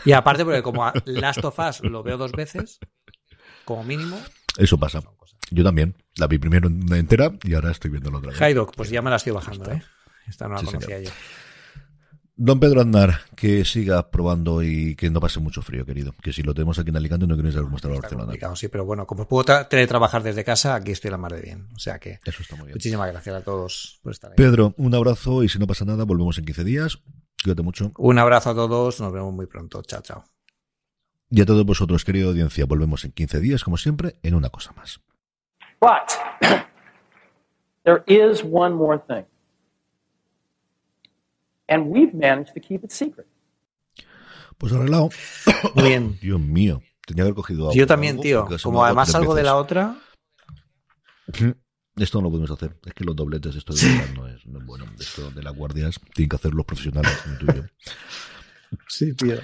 Y aparte, porque como Last of Us lo veo dos veces, como mínimo. Eso pasa. Yo también. La vi primero entera y ahora estoy viendo otra vez. Pues ya me la estoy bajando, ¿eh? Esta no la conocía yo. Don Pedro Aznar, que siga probando y que no pase mucho frío, querido. Que si lo tenemos aquí en Alicante no queréis mostrar a Barcelona. Sí, pero bueno, como puedo teletrabajar desde casa, aquí estoy la mar de bien. O sea que. Eso está muy bien. Muchísimas gracias a todos por estar ahí. Pedro, un abrazo y si no pasa nada, volvemos en 15 días. Cuídate mucho. Un abrazo a todos, nos vemos muy pronto. Chao, chao. Y a todos vosotros, querida audiencia, volvemos en 15 días, como siempre, en una cosa más. But there is one more thing. And we've managed to keep it secret. Pues arreglado. Muy bien. Dios mío. Tenía que haber cogido algo. Yo también, tío. Como además algo de la otra. Esto no lo podemos hacer. Es que los dobletes, esto de no, es, no es bueno. Esto de las guardias tienen que hacer los profesionales, como tú y yo. Sí, tío.